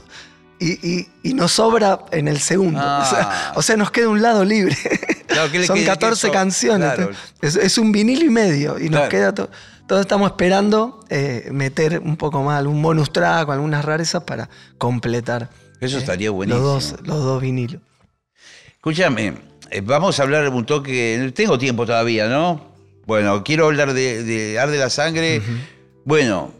y, nos sobra en el segundo. Ah. [LAUGHS] O, sea, nos queda un lado libre. [LAUGHS] Son 14 canciones. Es, un vinilo y medio y nos queda todo. Todos estamos esperando eh, meter un poco más, un bonus track, algunas rarezas para completar. Eso eh, estaría buenísimo. Los dos, los dos vinilos. Escúchame, vamos a hablar un toque. Tengo tiempo todavía, ¿no? Bueno, quiero hablar de, de Arde la Sangre. Bueno,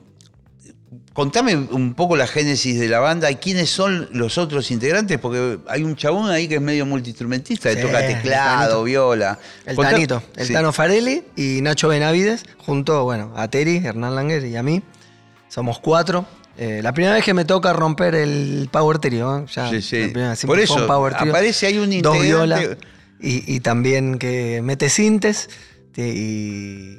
contame un poco la génesis de la banda y quiénes son los otros integrantes, porque hay un chabón ahí que es medio multiinstrumentista, que toca teclado, viola. El Tanito, el Tano Farelli y Nacho Benavides, junto, bueno, a Terry, Hernán Langer y a mí. Somos cuatro. Eh, la primera vez que me toca romper el Power Trio, ya sí, sí. Por eso aparece hay un integrante. Y, también que mete sintes y,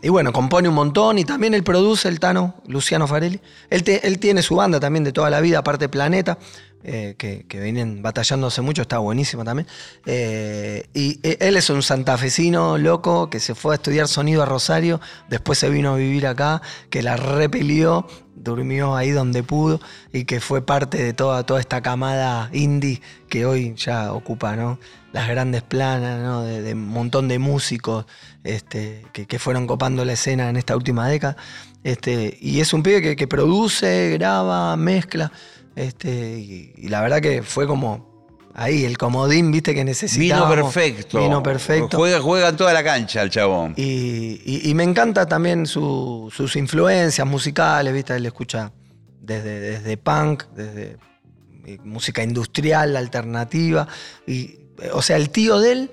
y bueno, compone un montón y también él produce, el Tano, Luciano Farelli. Él, él tiene su banda también de toda la vida, aparte Planeta, eh, que, que, vienen batallándose mucho, está buenísimo también. Eh, y eh, él es un santafesino loco que se fue a estudiar sonido a Rosario, después se vino a vivir acá, que la repelió, durmió ahí donde pudo y que fue parte de toda, toda esta camada indie que hoy ya ocupa ¿no? Las grandes planas, ¿no? de, un montón de músicos este, que, fueron copando la escena en esta última década. Este, y es un pibe que produce, graba, mezcla. Este, y, la verdad que fue como ahí, el comodín, viste, que necesitaba. Vino perfecto. Vino perfecto. Juega, juega en toda la cancha el chabón. Y, me encanta también sus influencias musicales, viste, él escucha desde, desde punk, desde eh, música industrial, alternativa. Y, o sea, el tío de él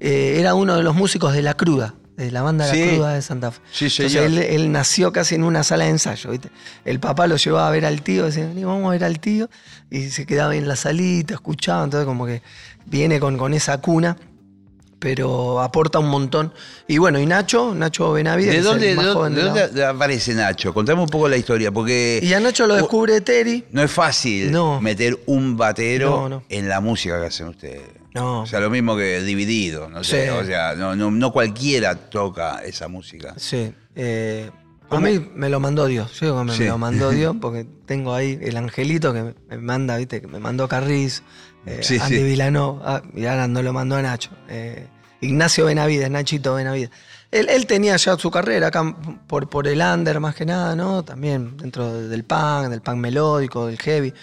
eh, era uno de los músicos de La Cruda de la banda La Cruda de Santa Fe. Sí, Entonces él, nació casi en una sala de ensayo. ¿viste? El papá lo llevaba a ver al tío, decía, vamos a ver al tío, y se quedaba en la salita, escuchaba, entonces como que viene con, con esa cuna pero aporta un montón. Y bueno, y Nacho, Nacho Benavides. ¿De dónde, dónde aparece Nacho? Contame un poco la historia, porque. Y a Nacho lo descubre Terry. No es fácil meter un batero en la música que hacen ustedes. O sea, lo mismo que dividido, no sé. O sea, no, cualquiera toca esa música. Sí. Eh, a mí me lo mandó Dios. Yo digo que me, lo mandó [LAUGHS] Dios porque tengo ahí el angelito que me manda, viste, que me mandó Carriz, eh, Andy Vilano, ah, y ahora no lo mandó a Nacho. Eh, Ignacio Benavides, Nachito Benavides. Él, tenía ya su carrera acá por, por el under más que nada, ¿no? También dentro del punk, del punk melódico, del heavy,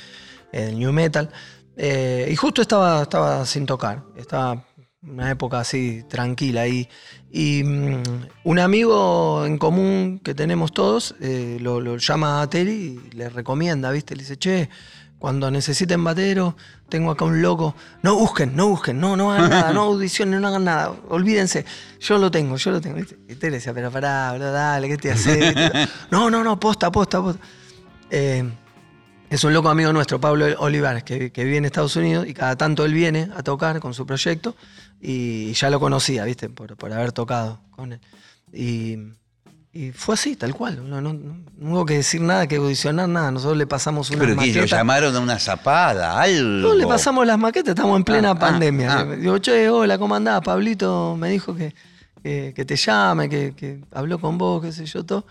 del new metal. Eh, y justo estaba, estaba sin tocar, estaba una época así tranquila ahí. Y mm, un amigo en común que tenemos todos eh, lo, llama a Terry y le recomienda, ¿viste? Le dice, che, cuando necesiten batero, tengo acá un loco. No busquen, no busquen, no, no hagan nada, no [LAUGHS] audicionen, no hagan nada, olvídense. Yo lo tengo, yo lo tengo. Y Terry decía, pero pará, dale, ¿qué te haces? [LAUGHS] no, no, no, posta, posta, posta. Eh, es un loco amigo nuestro, Pablo Olivares, que, vive en Estados Unidos y cada tanto él viene a tocar con su proyecto y ya lo conocía, ¿viste? Por, haber tocado con él. Y, fue así, tal cual. No, hubo que decir nada, que audicionar nada. Nosotros le pasamos una ¿Pero que lo llamaron a una zapada, algo? No, le pasamos las maquetas, estamos en plena ah, ah, pandemia. Ah. Digo, che, hola, ¿cómo andás? Pablito me dijo que, que, te llame, que, que habló con vos, qué sé yo, todo.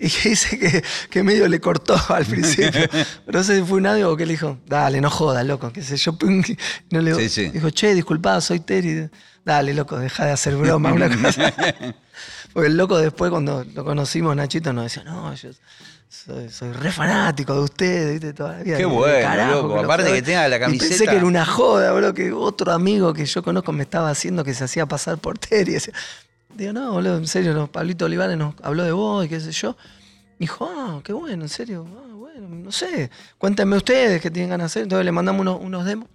Y que [LAUGHS] dice que, que, medio le cortó [LAUGHS] al principio. no sé si fue un audio o que le dijo, dale, no jodas, loco, qué sé yo. [LAUGHS] No le dijo, che, disculpa, soy Terry. Dale, loco, deja de hacer broma, una cosa. Porque el loco después, cuando lo conocimos, Nachito nos decía, no, yo soy, re fanático de ustedes, ¿viste? Toda la vida. Qué bueno, loco. Aparte que tenga la camiseta. pensé que era una joda, bro, que otro amigo que yo conozco me estaba haciendo que se hacía pasar por Terry. Digo, no, boludo, en serio, no, Pablito Olivares nos habló de vos y qué sé yo. dijo, ah, qué bueno, en serio. Ah, bueno, no sé, cuéntenme ustedes qué tienen ganas de hacer. Entonces le mandamos unos, demos.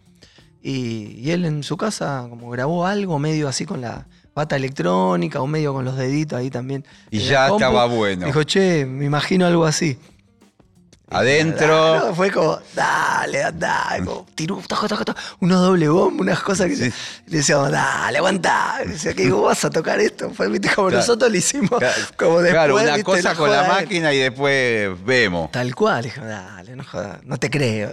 Y, él en su casa como grabó algo medio así con la bata electrónica o medio con los deditos ahí también. Y ya estaba bueno. Dijo, che, me imagino algo así. Adentro. fue como, dale, dale, como, tiró, unos doble bombo, unas cosas que le decíamos, dale, aguanta. Decía, que vas a tocar esto? Fue como nosotros lo hicimos, como después. Claro, una cosa con la máquina y después vemos. Tal cual, dije, dale, no jodas, no te creo.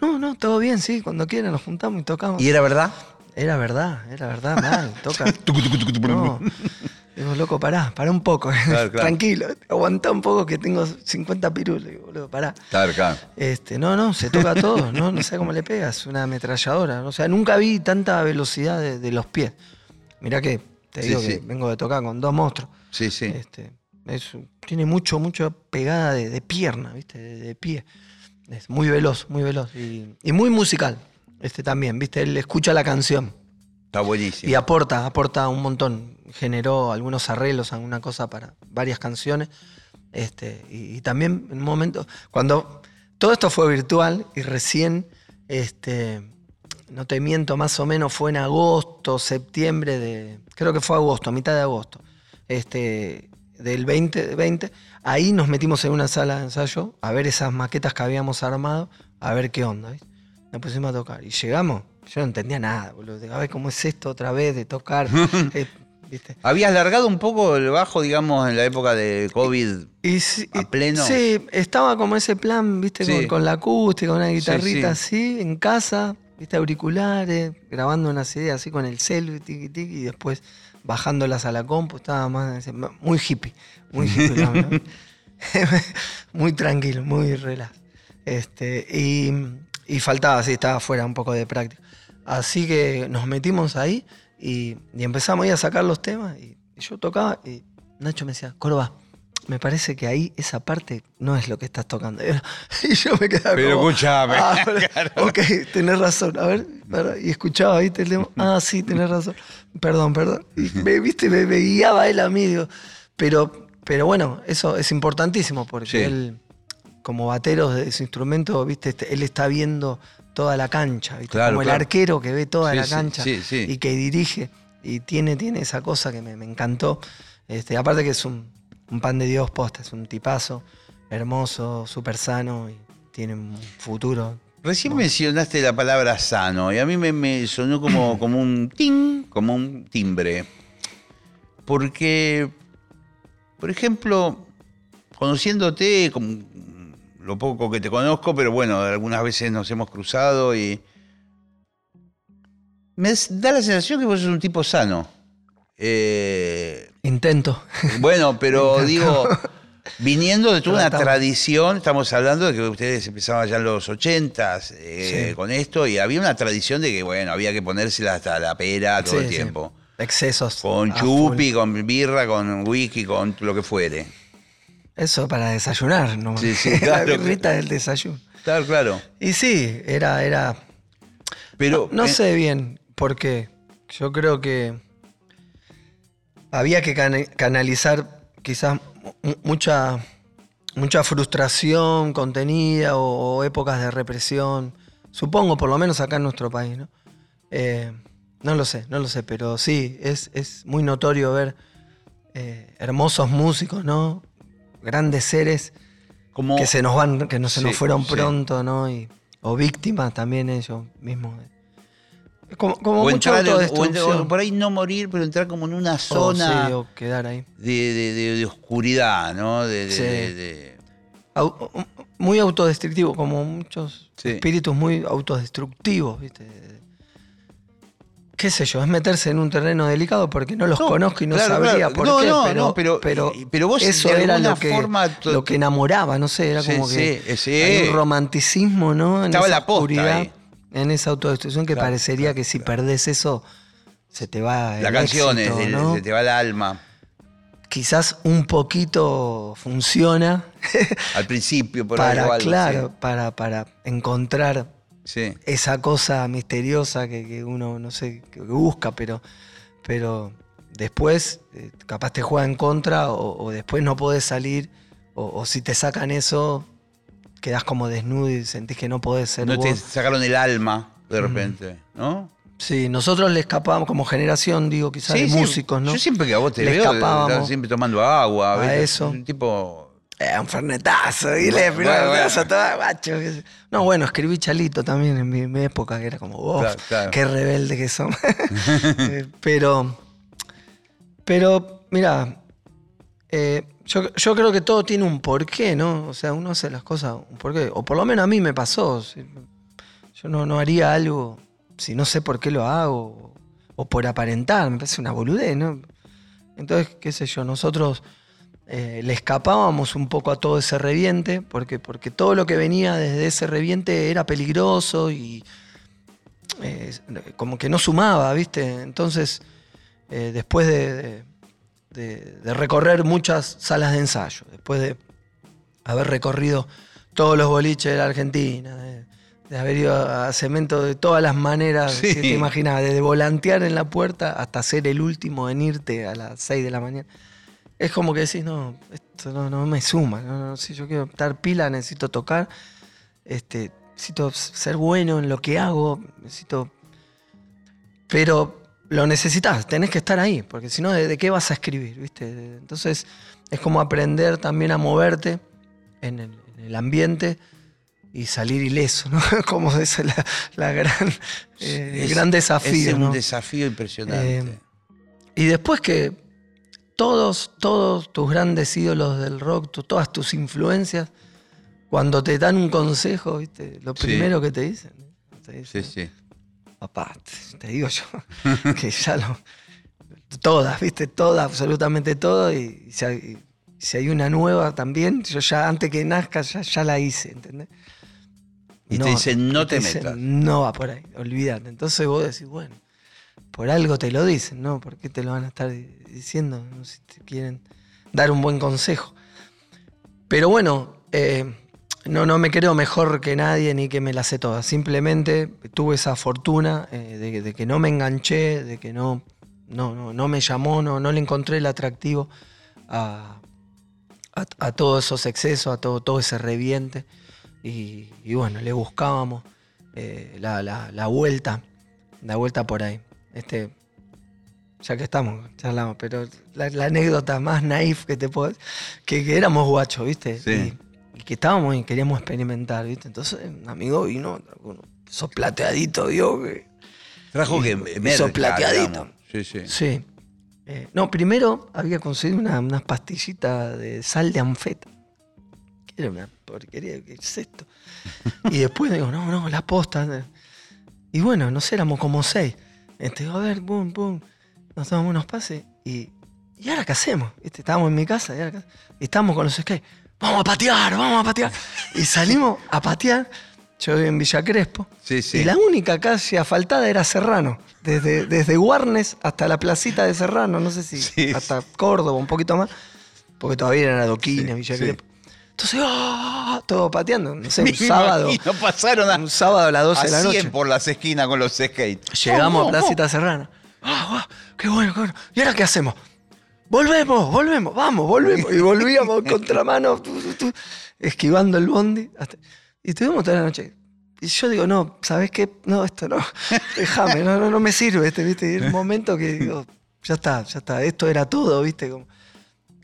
No, no, todo bien, sí, cuando quieran nos juntamos y tocamos. ¿Y era verdad? Era verdad, era verdad, mal, toca. [LAUGHS] Digo, loco, pará, pará un poco. [LAUGHS] Tranquilo, aguantá un poco que tengo 50 pirulos. Digo, boludo, pará. Claro, claro. Este, no, no, se toca todo, [LAUGHS] ¿no? No sé cómo le pegas, una ametralladora. O sea, nunca vi tanta velocidad de, los pies. Mirá que te digo que vengo de tocar con dos monstruos. Sí, sí. Este, tiene mucho, mucho pegada de, pierna, ¿viste? De, pie. Es muy veloz, muy veloz. Y, y muy musical, este también, ¿viste? Él escucha la canción. Está buenísimo. Y aporta, aporta un montón. Generó algunos arreglos, alguna cosa para varias canciones. Este, y, también en un momento, cuando todo esto fue virtual y recién, este, no te miento, más o menos fue en agosto, septiembre de, creo que fue agosto, a mitad de agosto, este, del 2020, ahí nos metimos en una sala de ensayo a ver esas maquetas que habíamos armado, a ver qué onda. Nos pusimos a tocar y llegamos, yo no entendía nada, boludo. A ver cómo es esto otra vez de tocar. [LAUGHS] Eh, Habías alargado un poco el bajo, digamos, en la época de COVID y, a pleno. Sí, estaba como ese plan, viste, con, la acústica, una guitarrita así, en casa, viste, auriculares, grabando unas ideas así con el celu, tiki, tiki, y después bajándolas a la compu, estaba más, muy hippie, muy hippie, [LAUGHS] [LAUGHS] muy tranquilo, muy relax. Este, y, faltaba, sí, estaba fuera un poco de práctica. Así que nos metimos ahí y, empezamos ahí a sacar los temas y, yo tocaba y Nacho me decía, Corva, me parece que ahí esa parte no es lo que estás tocando. [LAUGHS] Y yo me quedaba Pero escúchame. Ah, [LAUGHS] ok, tenés razón. A ver, y escuchaba, ¿viste? El Ah, sí, tenés razón. Perdón, perdón. Y me, ¿viste? Me, guiaba él a mí. Pero, pero bueno, eso es importantísimo porque él, como batero de ese instrumento, ¿viste? Este, él está viendo toda la cancha, como el arquero que ve toda la cancha y que dirige. Y tiene, tiene esa cosa que me, encantó. Este, aparte que es un, pan de Dios posta, es un tipazo, hermoso, súper sano y tiene un futuro. Recién mencionaste la palabra sano y a mí me, sonó como, [CLEARS THROAT] como un ting, como un timbre. Porque, por ejemplo, conociéndote, como, lo poco que te conozco, pero bueno, algunas veces nos hemos cruzado y. Me da la sensación que vos sos un tipo sano. Eh, Intento. Bueno, pero [LAUGHS] digo, viniendo de toda una tradición, estamos hablando de que ustedes empezaban ya en los ochentas eh, con esto, y había una tradición de que, bueno, había que ponérsela hasta la pera todo el tiempo. Excesos. Con chupi, con birra, con whisky, con lo que fuere. Eso para desayunar, ¿no? Sí, sí, [LAUGHS] claro. la birrita del desayuno. Claro, claro. Y sí, era, era. Pero. No, sé bien por qué. Yo creo que había que canalizar quizás mucha, mucha frustración contenida o, épocas de represión. Supongo, por lo menos acá en nuestro país, ¿no? Eh, no lo sé, no lo sé, pero sí, es, es muy notorio ver eh, hermosos músicos, ¿no? Grandes seres que se nos van, que no se nos fueron pronto, ¿no? Y, o víctimas también ellos mismos. Como, como mucha autodestrucción. por ahí no morir, pero entrar como en una zona. o quedar ahí. De, oscuridad, ¿no? De, muy autodestructivo, como muchos espíritus muy autodestructivos, ¿viste? Qué sé yo, es meterse en un terreno delicado porque no los conozco y no sabría por qué, pero, pero, pero, vos eso era lo que, lo que enamoraba, no sé, era como que hay un romanticismo, ¿no? En Estaba esa la oscuridad, en esa autodestrucción que parecería que si perdés eso se te va la canción se te va el alma. Quizás un poquito funciona. Al principio, por [LAUGHS] para, claro, para, para encontrar esa cosa misteriosa que, uno, no sé, que busca, pero, pero después eh, capaz te juega en contra o, después no podés salir o, si te sacan eso, quedás como desnudo y sentís que no podés ser No te sacaron el alma de repente, ¿no? Sí, nosotros le escapábamos como generación, digo, quizás de músicos, ¿no? Yo siempre que a vos te le veo, siempre tomando agua. A eso. Un tipo eh, un fernetazo, y le todo macho. No, bueno, escribí Chalito también en mi, época, que era como, oh, qué rebelde que son. [LAUGHS] Eh, pero, pero, mira, eh, yo, creo que todo tiene un porqué, ¿no? O sea, uno hace las cosas un porqué. O por lo menos a mí me pasó. Yo no, no haría algo si no sé por qué lo hago. O por aparentar, me parece una boludez, ¿no? Entonces, qué sé yo, nosotros eh, le escapábamos un poco a todo ese reviente, porque, porque todo lo que venía desde ese reviente era peligroso y eh, como que no sumaba, ¿viste? Entonces, eh, después de, recorrer muchas salas de ensayo, después de haber recorrido todos los boliches de la Argentina, de, haber ido a cemento de todas las maneras, si te imaginas, desde volantear en la puerta hasta ser el último en irte a las 6 de la mañana es como que decís, no, esto no, me suma. No, si yo quiero estar pila, necesito tocar, este, necesito ser bueno en lo que hago, necesito. Pero lo necesitas, tenés que estar ahí, porque si no, ¿de, qué vas a escribir? ¿viste? Entonces, es como aprender también a moverte en el, ambiente y salir ileso, ¿no? [LAUGHS] Como es la, gran, eh, el gran desafío. Es un desafío impresionante. Eh, y después que todos, todos tus grandes ídolos del rock, todas tus influencias, cuando te dan un consejo, ¿viste? Lo primero que te dicen, Sí, sí. Papá, te, digo yo, [LAUGHS] que ya lo. Todas, ¿viste? Todas, absolutamente todo. Y, si, hay, una nueva también, yo ya antes que nazca ya, la hice, ¿entendés? Y te dicen, no te, metas. no va por ahí, olvídate. Entonces vos decís, bueno, por algo te lo dicen, ¿no? ¿Por qué te lo van a estar diciendo? No si te quieren dar un buen consejo. Pero bueno, eh, no, no me creo mejor que nadie ni que me la sé toda. Simplemente tuve esa fortuna eh, de, que no me enganché, de que no, no, no, me llamó, no, no le encontré el atractivo a, todos esos excesos, a todo, todo ese reviente. Y, bueno, le buscábamos eh, la, la vuelta, la vuelta por ahí. Este, ya que estamos, charlamos, pero la, anécdota más naif que te puedo que, que éramos guachos, ¿viste? Sí. Y, que estábamos y queríamos experimentar, ¿viste? Entonces un amigo vino, esos plateadito, dio que... Trajo que Esos plateadito. Sí, sí. Sí. Eh, no, primero había conseguido unas pastillitas de sal de anfeta. Que era una porquería, ¿qué es esto? [LAUGHS] y después digo, no, no, la posta. Y bueno, no sé, éramos como seis. Este, a ver, pum, pum. Nos tomamos unos pases y. ¿Y ahora qué hacemos? Este, estábamos en mi casa y, estábamos con los skates. Vamos a patear, vamos a patear. y salimos a patear. Yo vivo en Villa Crespo. Sí, sí. Y la única calle asfaltada era Serrano. Desde, desde Guarnes hasta la placita de Serrano, no sé si hasta Córdoba, un poquito más. Porque todavía era Adoquines, Villa Crespo. Entonces, ¡oh! todo pateando. No sé, [LAUGHS] un sábado. No pasaron a, un sábado a las 12 de la noche. por las esquinas con los skates. Llegamos a Placita Serrana. ¡Ah, qué bueno, qué bueno! ¿Y ahora qué hacemos? Volvemos, volvemos, vamos, volvemos. Y volvíamos contramano, esquivando el bondi. y estuvimos toda la noche. Y yo digo, no, ¿sabes qué? No, esto no. [LAUGHS] Déjame, no, no, no me sirve este, ¿viste? Y el momento que digo, ya está, ya está. Esto era todo, ¿viste? Como,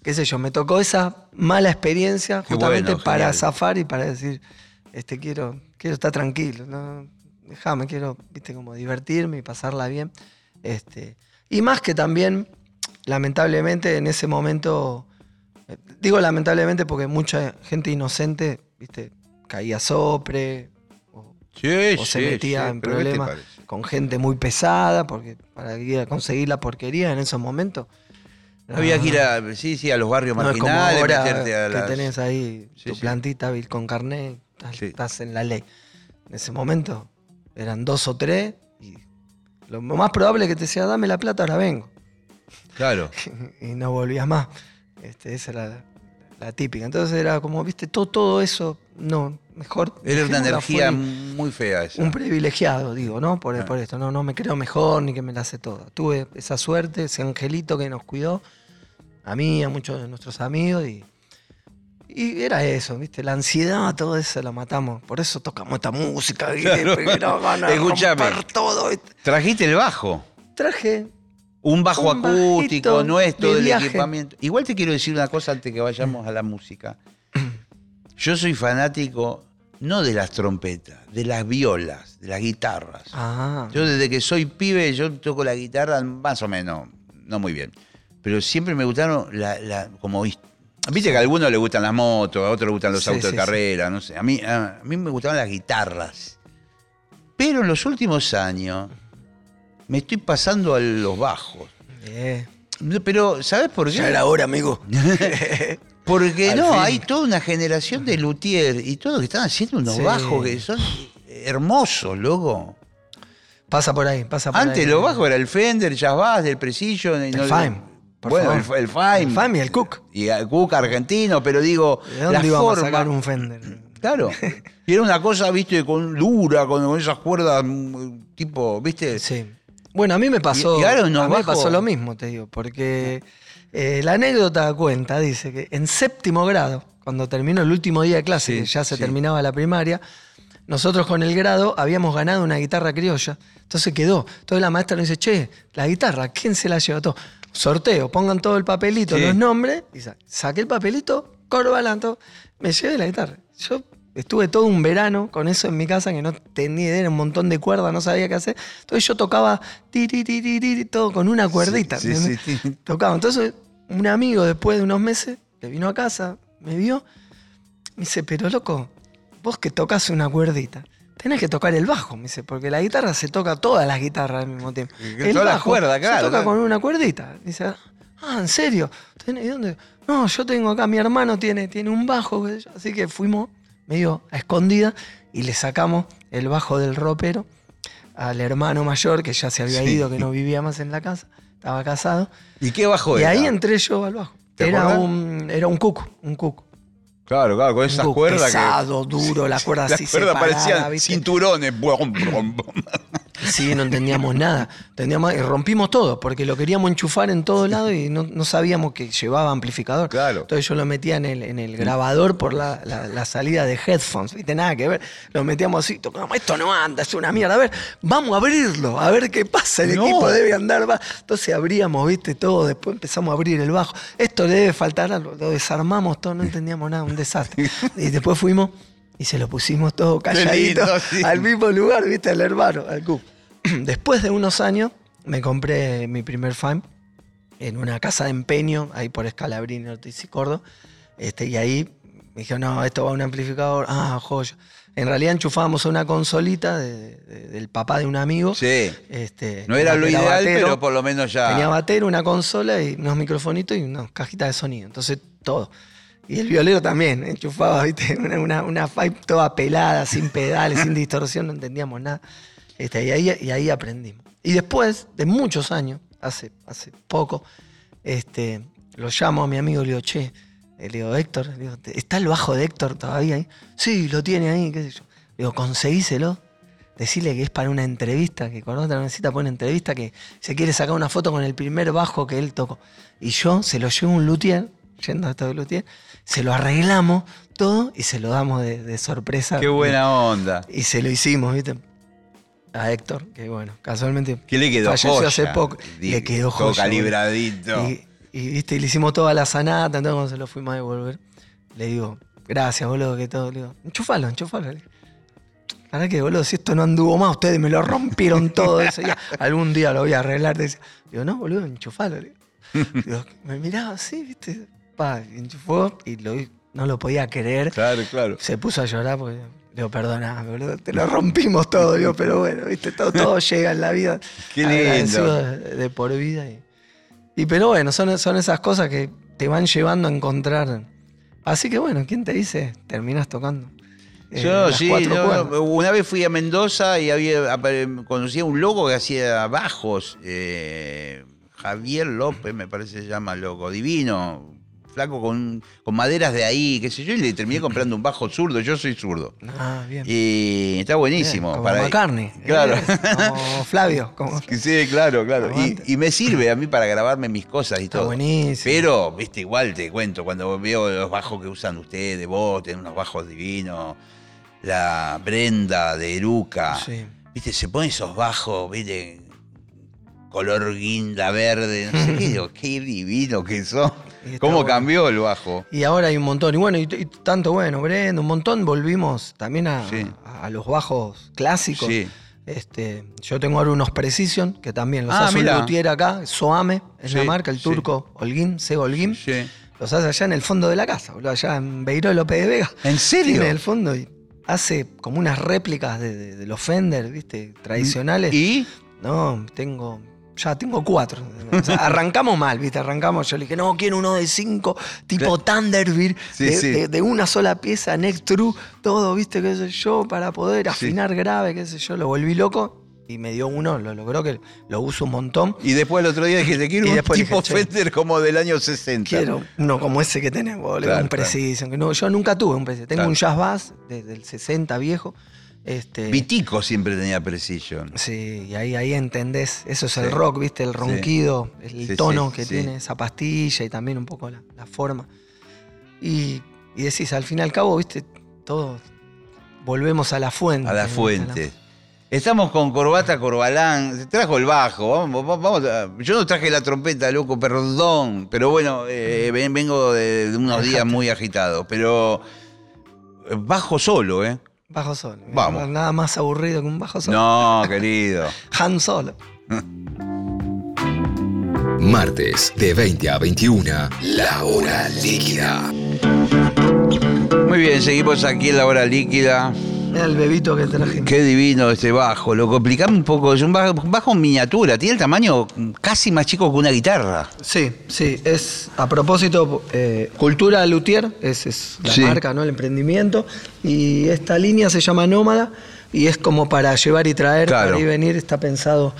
qué sé yo, me tocó esa mala experiencia justamente para zafar y para decir, este, quiero, quiero estar tranquilo, ¿no? déjame, quiero, viste, como divertirme y pasarla bien. Este, y más que también, lamentablemente, en ese momento, digo lamentablemente porque mucha gente inocente, viste, caía sopre o, se metía en problemas con gente muy pesada, porque para ir a conseguir la porquería en esos momentos había que ir a, sí, sí, a los barrios marginales, meterte a las... que tenés ahí tu plantita con carnet, estás, en la ley. En ese momento eran dos o tres y lo más probable es que te decía, dame la plata, ahora vengo. Claro. [LAUGHS] y no volvías más. Este, esa era la, típica. Entonces era como, viste, todo, todo eso, no, mejor. Era una energía muy fea esa. Un privilegiado, digo, ¿no? Por, ah. por esto. No, no me creo mejor ni que me la hace toda. Tuve esa suerte, ese angelito que nos cuidó a mí, a muchos de nuestros amigos y, y era eso, ¿viste? La ansiedad, todo eso lo matamos. Por eso tocamos esta música, ¿viste? Escuchame, todo. ¿Trajiste el bajo? Traje. Un bajo acústico nuestro del equipamiento. Igual te quiero decir una cosa antes que vayamos a la música. [CLEARS THROAT] Yo soy fanático no de las trompetas, de las violas, de las guitarras. Ah. Yo desde que soy pibe, yo toco la guitarra más o menos, no muy bien pero siempre me gustaron la, como viste que a algunos le gustan las motos, a otros le gustan los autos de carrera, no sé. A mí, a, mí me gustaban las guitarras. Pero en los últimos años me estoy pasando a los bajos. Pero, ¿sabes por qué? Ya era hora, amigo. [LAUGHS] Porque no, hay toda una generación de luthier y todo que están haciendo unos bajos que son hermosos, loco. Pasa por ahí, pasa por Antes ahí. Antes los bajos era el Fender, Jazz Bass, del Precision. El Fime bueno, el, el, Fime. El Fime y el Cook. Y el Cook argentino, pero digo. ¿De dónde íbamos a sacar un Fender? Claro. [LAUGHS] y era una cosa, viste, con dura, con, esas cuerdas mm, tipo, ¿viste? Sí. Bueno, a mí me pasó, a mí me pasó lo mismo, te digo, porque eh, la anécdota cuenta, dice que en séptimo grado, cuando terminó el último día de clase, que ya se terminaba la primaria, nosotros con el grado habíamos ganado una guitarra criolla. Entonces quedó. Entonces la maestra nos dice, che, la guitarra, ¿quién se la lleva todo? Sorteo, pongan todo el papelito, los nombres, y saqué el papelito, corbalanto, me llevé la guitarra. Yo Estuve todo un verano con eso en mi casa que no tenía idea, era un montón de cuerdas, no sabía qué hacer. Entonces yo tocaba todo con una cuerdita. [LAUGHS] tocaba. Entonces un amigo después de unos meses le vino a casa, me vio, me dice, pero loco, vos que tocas una cuerdita, tenés que tocar el bajo, me dice, porque la guitarra se toca todas las guitarras al mismo tiempo. El bajo cuerda, claro, se toca con una cuerdita. dice, ah, ¿en serio? ¿Y dónde? No, yo tengo acá, mi hermano tiene, tiene un bajo, así que fuimos medio a escondida y le sacamos el bajo del ropero al hermano mayor que ya se había ido, que no vivía más en la casa, estaba casado. ¿Y qué bajo era? Y ahí entré yo al bajo. Era un, era un cuco, un cuco. Claro, claro, con esas cuerdas. Pesado, [LAUGHS] duro, las cuerdas así. Las cuerdas parecían cinturones. [LAUGHS] Sí, no entendíamos nada. y rompimos todo, porque lo queríamos enchufar en todo lado y no, sabíamos que llevaba amplificador. Claro. Entonces yo lo metía en el, en el grabador por la, salida de headphones, ¿viste? Nada que ver. Lo metíamos así, tocamos, esto no anda, es una mierda. A ver, vamos a abrirlo, a ver qué pasa. El equipo debe andar. Va. Entonces abríamos, ¿viste? Todo, después empezamos a abrir el bajo. Esto le debe faltar algo. Lo desarmamos todo, no entendíamos nada, un desastre. [LAUGHS] Y después fuimos y se lo pusimos todo calladito al mismo lugar, ¿viste? Al hermano, al cup. [CLEARS THROAT] Después de unos años me compré mi primer fan en una casa de empeño, ahí por Escalabrini, Ortiz y Cordo. Este, y ahí me dijeron, no, esto va a un amplificador. Ah, joya. En realidad enchufábamos una consolita del papá de un amigo. Sí. Este, no era lo ideal, pero por lo menos ya. Tenía batero, una consola y unos microfonitos y unas cajitas de sonido. Entonces, todo. Y el violero también, enchufaba, ¿viste? [LAUGHS] Una, una, pipe toda pelada, sin pedales, sin distorsión, no entendíamos nada. Este, y, ahí, y ahí aprendimos. Y después de muchos años, hace, hace poco, este, lo llamo a mi amigo y le digo, che, le digo, Héctor, ¿está el bajo de Héctor todavía ahí? Sí, lo tiene ahí, qué sé yo. Le digo, conseguíselo. Decirle que es para una entrevista, que cuando otra necesita poner entrevista, que se quiere sacar una foto con el primer bajo que él tocó. Y yo se lo llevo un luthier, yendo a luthier, se lo arreglamos todo y se lo damos de, sorpresa. Qué buena onda. Y se lo hicimos, ¿viste? A Héctor, que bueno, casualmente. ¿Qué le quedó? Falleció hace poco. le quedó joya. calibradito. Y, viste, le hicimos toda la sanata, entonces cuando se lo fuimos a devolver, le digo, gracias, boludo, que todo. Le digo, enchufalo, enchufalo. ¿Para qué, boludo? Si esto no anduvo más, ustedes me lo rompieron todo eso. Ya, algún día lo voy a arreglar. Digo, no, boludo, enchufalo. Digo, me miraba así, viste enchufó y no lo podía querer. Claro, claro. Se puso a llorar porque, digo, perdona, boludo, te lo rompimos todo, yo, pero bueno, viste, todo, todo [LAUGHS] llega en la vida. Qué lindo. De, por vida. Y, pero bueno, son, son esas cosas que te van llevando a encontrar. Así que bueno, ¿quién te dice? Terminas tocando. Eh, yo sí, una vez fui a Mendoza y había conocí a un loco que hacía bajos. Eh, Javier López, me parece se llama loco, divino, flaco con, con, maderas de ahí, qué sé yo, y le terminé [LAUGHS] comprando un bajo zurdo. Yo soy zurdo. Ah, bien. Y está buenísimo. como para McCartney. [LAUGHS] Claro. Como Flavio. [LAUGHS] Sí, claro, claro. Y, me sirve a mí para grabarme mis cosas y está todo. buenísimo. Pero, viste, igual te cuento, cuando veo los bajos que usan ustedes, vos, tienen unos bajos divinos, la Brenda de Eruca. Sí. Viste, se ponen esos bajos, viste, color guinda verde, no sé qué, digo, qué divino que son. ¿Cómo cambió el bajo? Y ahora hay un montón. Y bueno, y, tanto bueno, Brenda, un montón. Volvimos también a, los bajos clásicos. Sí. Este, yo tengo ahora unos Precision, que también los ah, hace un luthier acá, Soame, es la marca, el turco Holguín, Sego Holguín. Los hace allá en el fondo de la casa, allá en Beiró López de Vega. ¿En serio? en el fondo y hace como unas réplicas de, de los Fender, ¿viste? Tradicionales. ¿Y? No, tengo ya tengo cuatro. arrancamos mal, ¿viste? Arrancamos. Yo le dije, no, quiero uno de cinco, tipo Thunderbird, de, una sola pieza, next true, todo, ¿viste? ¿Qué sé yo? Para poder afinar grave, qué sé yo. Lo volví loco y me dio uno, lo logró que lo uso un montón. Y después el otro día dije, te quiero un tipo Fender como del año 60. Quiero uno como ese que tenemos, un Precision. Que no, yo nunca tuve un Precision. Tengo un Jazz Bass desde el 60 viejo Este, Vitico siempre tenía Precision. Sí, y ahí, ahí entendés, eso es el rock, ¿viste? El ronquido, el tono que tiene esa pastilla y también un poco la, forma. Y, y, decís, al fin y al cabo, ¿viste? Todo, volvemos a la fuente. A la fuente. Estamos con Corbata Corbalán. Trajo el bajo. Vamos, vamos Yo no traje la trompeta, loco, perdón. Pero bueno, eh, vengo de, unos días muy agitados. Pero eh, bajo solo, ¿eh? Bajo solo. Vamos. Nada más aburrido que un bajo solo. No, querido. [LAUGHS] Han solo. [LAUGHS] Martes de 20 a 21, la hora líquida. Muy bien, seguimos aquí en la hora líquida. El bebito que traje. Qué divino este bajo. Lo complicamos un poco. Es un bajo, en miniatura. Tiene el tamaño casi más chico que una guitarra. Sí, sí. Es a propósito, eh, Cultura Luthier es, la marca, ¿no? El emprendimiento. Y esta línea se llama Nómada y es como para llevar y traer, para ir y venir, está pensado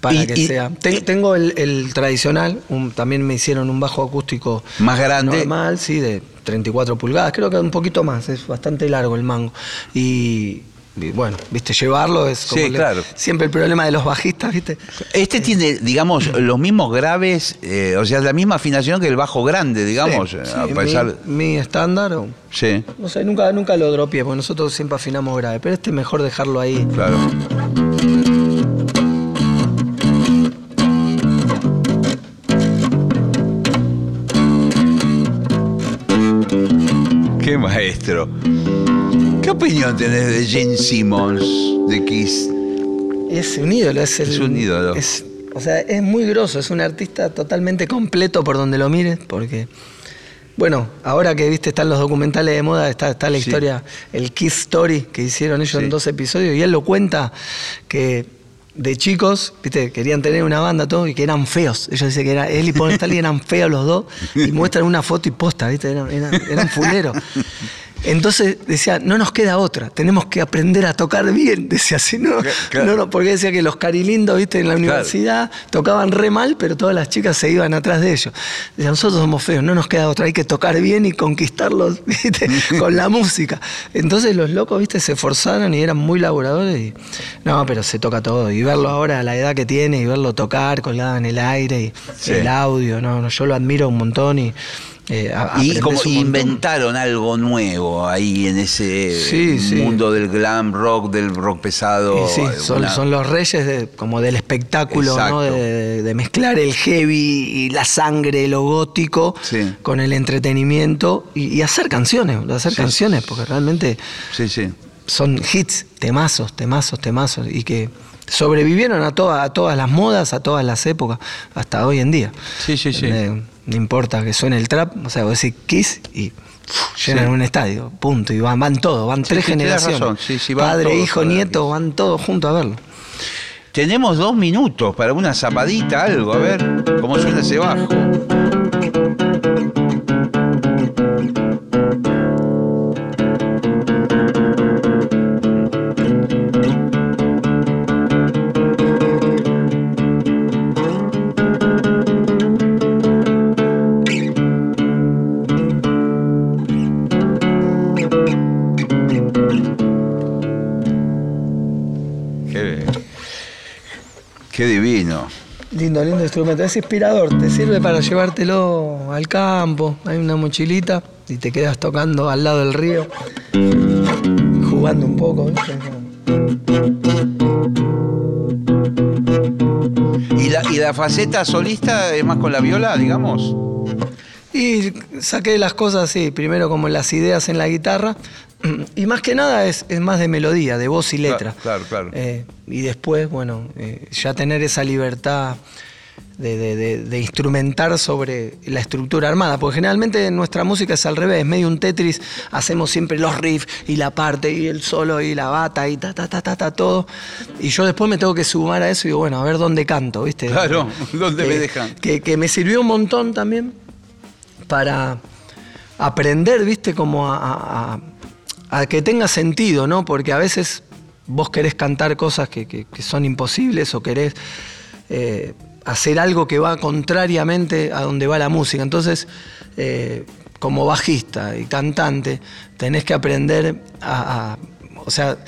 para que sea. tengo el, tradicional, también me hicieron un bajo acústico más grande. Normal, sí, de 34 pulgadas, creo que un poquito más, es bastante largo el mango. Y, bueno, viste, llevarlo es como claro. siempre el problema de los bajistas, viste. Este tiene, digamos, los mismos graves, eh, o sea, la misma afinación que el bajo grande, digamos. mi, estándar, sí. no sé, nunca, nunca lo dropié, porque nosotros siempre afinamos grave, pero este es mejor dejarlo ahí. Claro. Qué maestro. ¿Qué opinión tenés de Gene Simmons de Kiss? Es un ídolo, es, es un ídolo. o sea, es muy grosso, es un artista totalmente completo por donde lo mires, porque, bueno, ahora que viste están los documentales de moda, está, está la historia, el Kiss Story que hicieron ellos en dos episodios, y él lo cuenta que de chicos, viste, querían tener una banda todo y que eran feos. Ellos dicen que era, él y Paul Stanley eran feos los dos y muestran una foto y posta, viste, eran, eran, eran fuleros. Entonces decía, no nos queda otra, tenemos que aprender a tocar bien. [LAUGHS] Decía así, no, no, no, porque decía que los carilindos, viste, en la universidad tocaban re mal, pero todas las chicas se iban atrás de ellos. Decía, nosotros somos feos, no nos queda otra, hay que tocar bien y conquistarlos, [LAUGHS] viste, [LAUGHS] con la música. Entonces los locos, viste, se esforzaron y eran muy laboradores. Y, no, pero se toca todo. Y verlo ahora a la edad que tiene y verlo tocar colgado en el aire y el audio, no, no, yo lo admiro un montón y eh, y como inventaron algo nuevo ahí en ese mundo del glam rock, del rock pesado. Sí, son, los reyes como del espectáculo, ¿no? de, mezclar el heavy y la sangre, lo gótico, con el entretenimiento y, hacer canciones, hacer canciones, porque realmente son hits, temazos, temazos, temazos, y que sobrevivieron a, a todas las modas, a todas las épocas, hasta hoy en día. Sí, sí, sí. Eh, no importa que suene el trap, o sea, vos decís Kiss y llenan un estadio, punto. Y van, van todos, van tres generaciones. Padre, hijo, nieto, van todos juntos a verlo. Tenemos dos minutos para una zapadita, algo, a ver cómo suena ese bajo. Qué divino. Lindo, lindo instrumento. Es inspirador, te sirve para llevártelo al campo. Hay una mochilita y te quedas tocando al lado del río, jugando un poco. ¿Y la, ¿Y la faceta solista es más con la viola, digamos? Y saqué las cosas así, primero como las ideas en la guitarra, y más que nada es, más de melodía, de voz y letra. Claro, claro. Eh, y después, bueno, eh, ya tener esa libertad de, instrumentar sobre la estructura armada, porque generalmente nuestra música es al revés, medio un Tetris, hacemos siempre los riffs y la parte y el solo y la bata y ta, ta, ta, ta, ta, todo. Y yo después me tengo que sumar a eso y digo, bueno, a ver dónde canto, ¿viste? Claro, [LAUGHS] dónde me dejan. Que, me sirvió un montón también para aprender, ¿viste? Como a a que tenga sentido, ¿no? Porque a veces vos querés cantar cosas que, son imposibles o querés eh, hacer algo que va contrariamente a donde va la música. Entonces, eh, como bajista y cantante, tenés que aprender a, o sea,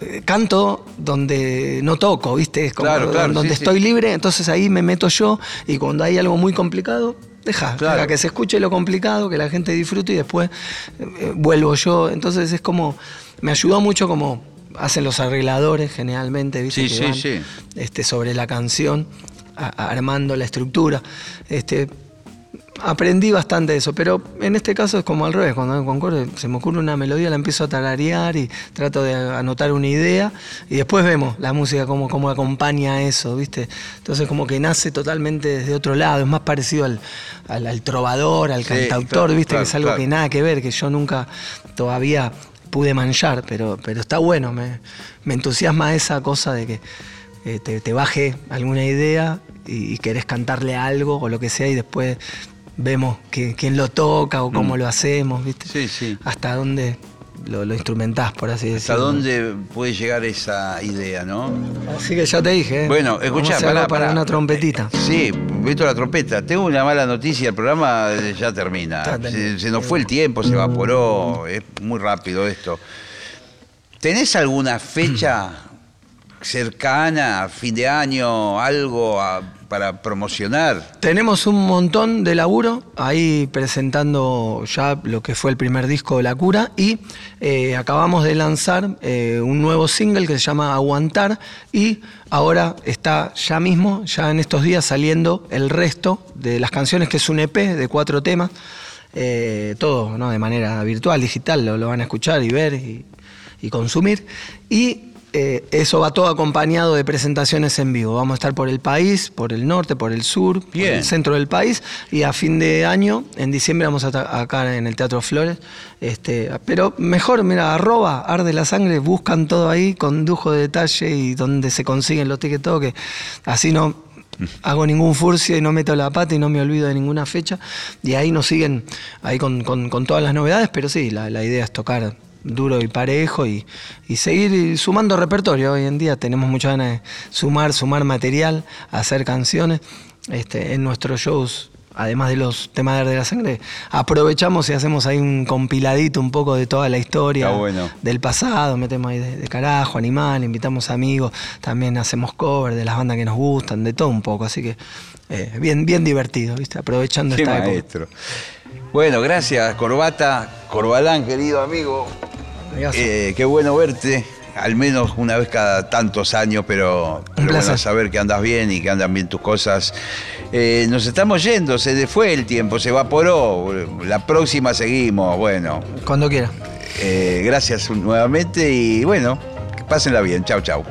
eh, canto donde no toco, ¿viste? Es como Claro, claro, donde sí, estoy sí. libre, entonces ahí me meto yo y cuando hay algo muy complicado, deja, Claro. deja que se escuche lo complicado, que la gente disfrute y después eh, vuelvo yo. Entonces es como, me ayudó mucho como hacen los arregladores generalmente, ¿viste? Sí, sí, van, sí. Este, sobre la canción, a- armando la estructura. Este, aprendí bastante de eso, pero en este caso es como al revés, cuando con Core se me ocurre una melodía, la empiezo a tararear y trato de anotar una idea y después vemos la música como, como acompaña a eso, ¿viste? Entonces como que nace totalmente desde otro lado, es más parecido al, al- al trovador, al Sí, cantautor, claro, ¿viste? claro, que es algo claro. que nada que ver, que yo nunca todavía pude manchar, pero, pero está bueno, me, me entusiasma esa cosa de que eh, te, te baje alguna idea y, y querés cantarle algo o lo que sea y después vemos que- quién lo toca o cómo lo hacemos, ¿viste? Mm. Sí, sí. Hasta dónde lo, lo instrumentás, por así ¿Hasta decirlo. dónde puede llegar esa idea, no? Así que ya te dije. ¿eh? Bueno, escuchá, para una trompetita. Sí, meto la trompeta. Tengo una mala noticia, el programa eh, ya termina. Se, se nos fue el tiempo, se evaporó, es muy rápido esto. ¿Tenés alguna fecha [CLEARS THROAT] cercana, fin de año, algo a- para promocionar? Tenemos un montón de laburo ahí presentando ya lo que fue el primer disco de La Cura y eh, acabamos de lanzar eh, un nuevo single que se llama Aguantar y ahora está ya mismo, ya en estos días saliendo el resto de las canciones que es un EP de cuatro temas, eh, todo ¿no? de manera virtual, digital, lo, van a escuchar y ver y, y consumir. Y eh, eso va todo acompañado de presentaciones en vivo. Vamos a estar por el país, por el norte, por el sur, por el centro del país. Y a fin de año, en diciembre, vamos a estar acá en el Teatro Flores. Este, pero mejor, mira, arroba arde la sangre, buscan todo ahí con lujo de detalle y donde se consiguen los tickets, todo, que así no hago ningún furcio y no meto la pata y no me olvido de ninguna fecha. Y ahí nos siguen ahí con, con- con todas las novedades, pero sí, la, la idea es tocar duro y parejo y, y seguir sumando repertorio. Hoy en día tenemos muchas ganas de sumar, sumar material, hacer canciones. Este, en nuestros shows, además de los temas de Arde la Sangre, aprovechamos y hacemos ahí un compiladito un poco de toda la historia bueno. del pasado, metemos ahí de, de carajo, animal, invitamos amigos, también hacemos cover de las bandas que nos gustan, de todo un poco, así que eh, bien, bien divertido, ¿viste? Aprovechando Qué esta época. Bueno, gracias, Corbata, Corbalán, querido amigo. Eh, qué bueno verte, al menos una vez cada tantos años, pero, pero bueno saber que andas bien y que andan bien tus cosas. Eh, nos estamos yendo, se fue el tiempo, se evaporó. La próxima seguimos, bueno. Cuando quiera. eh, gracias nuevamente y bueno, que pásenla bien. Chau, chau.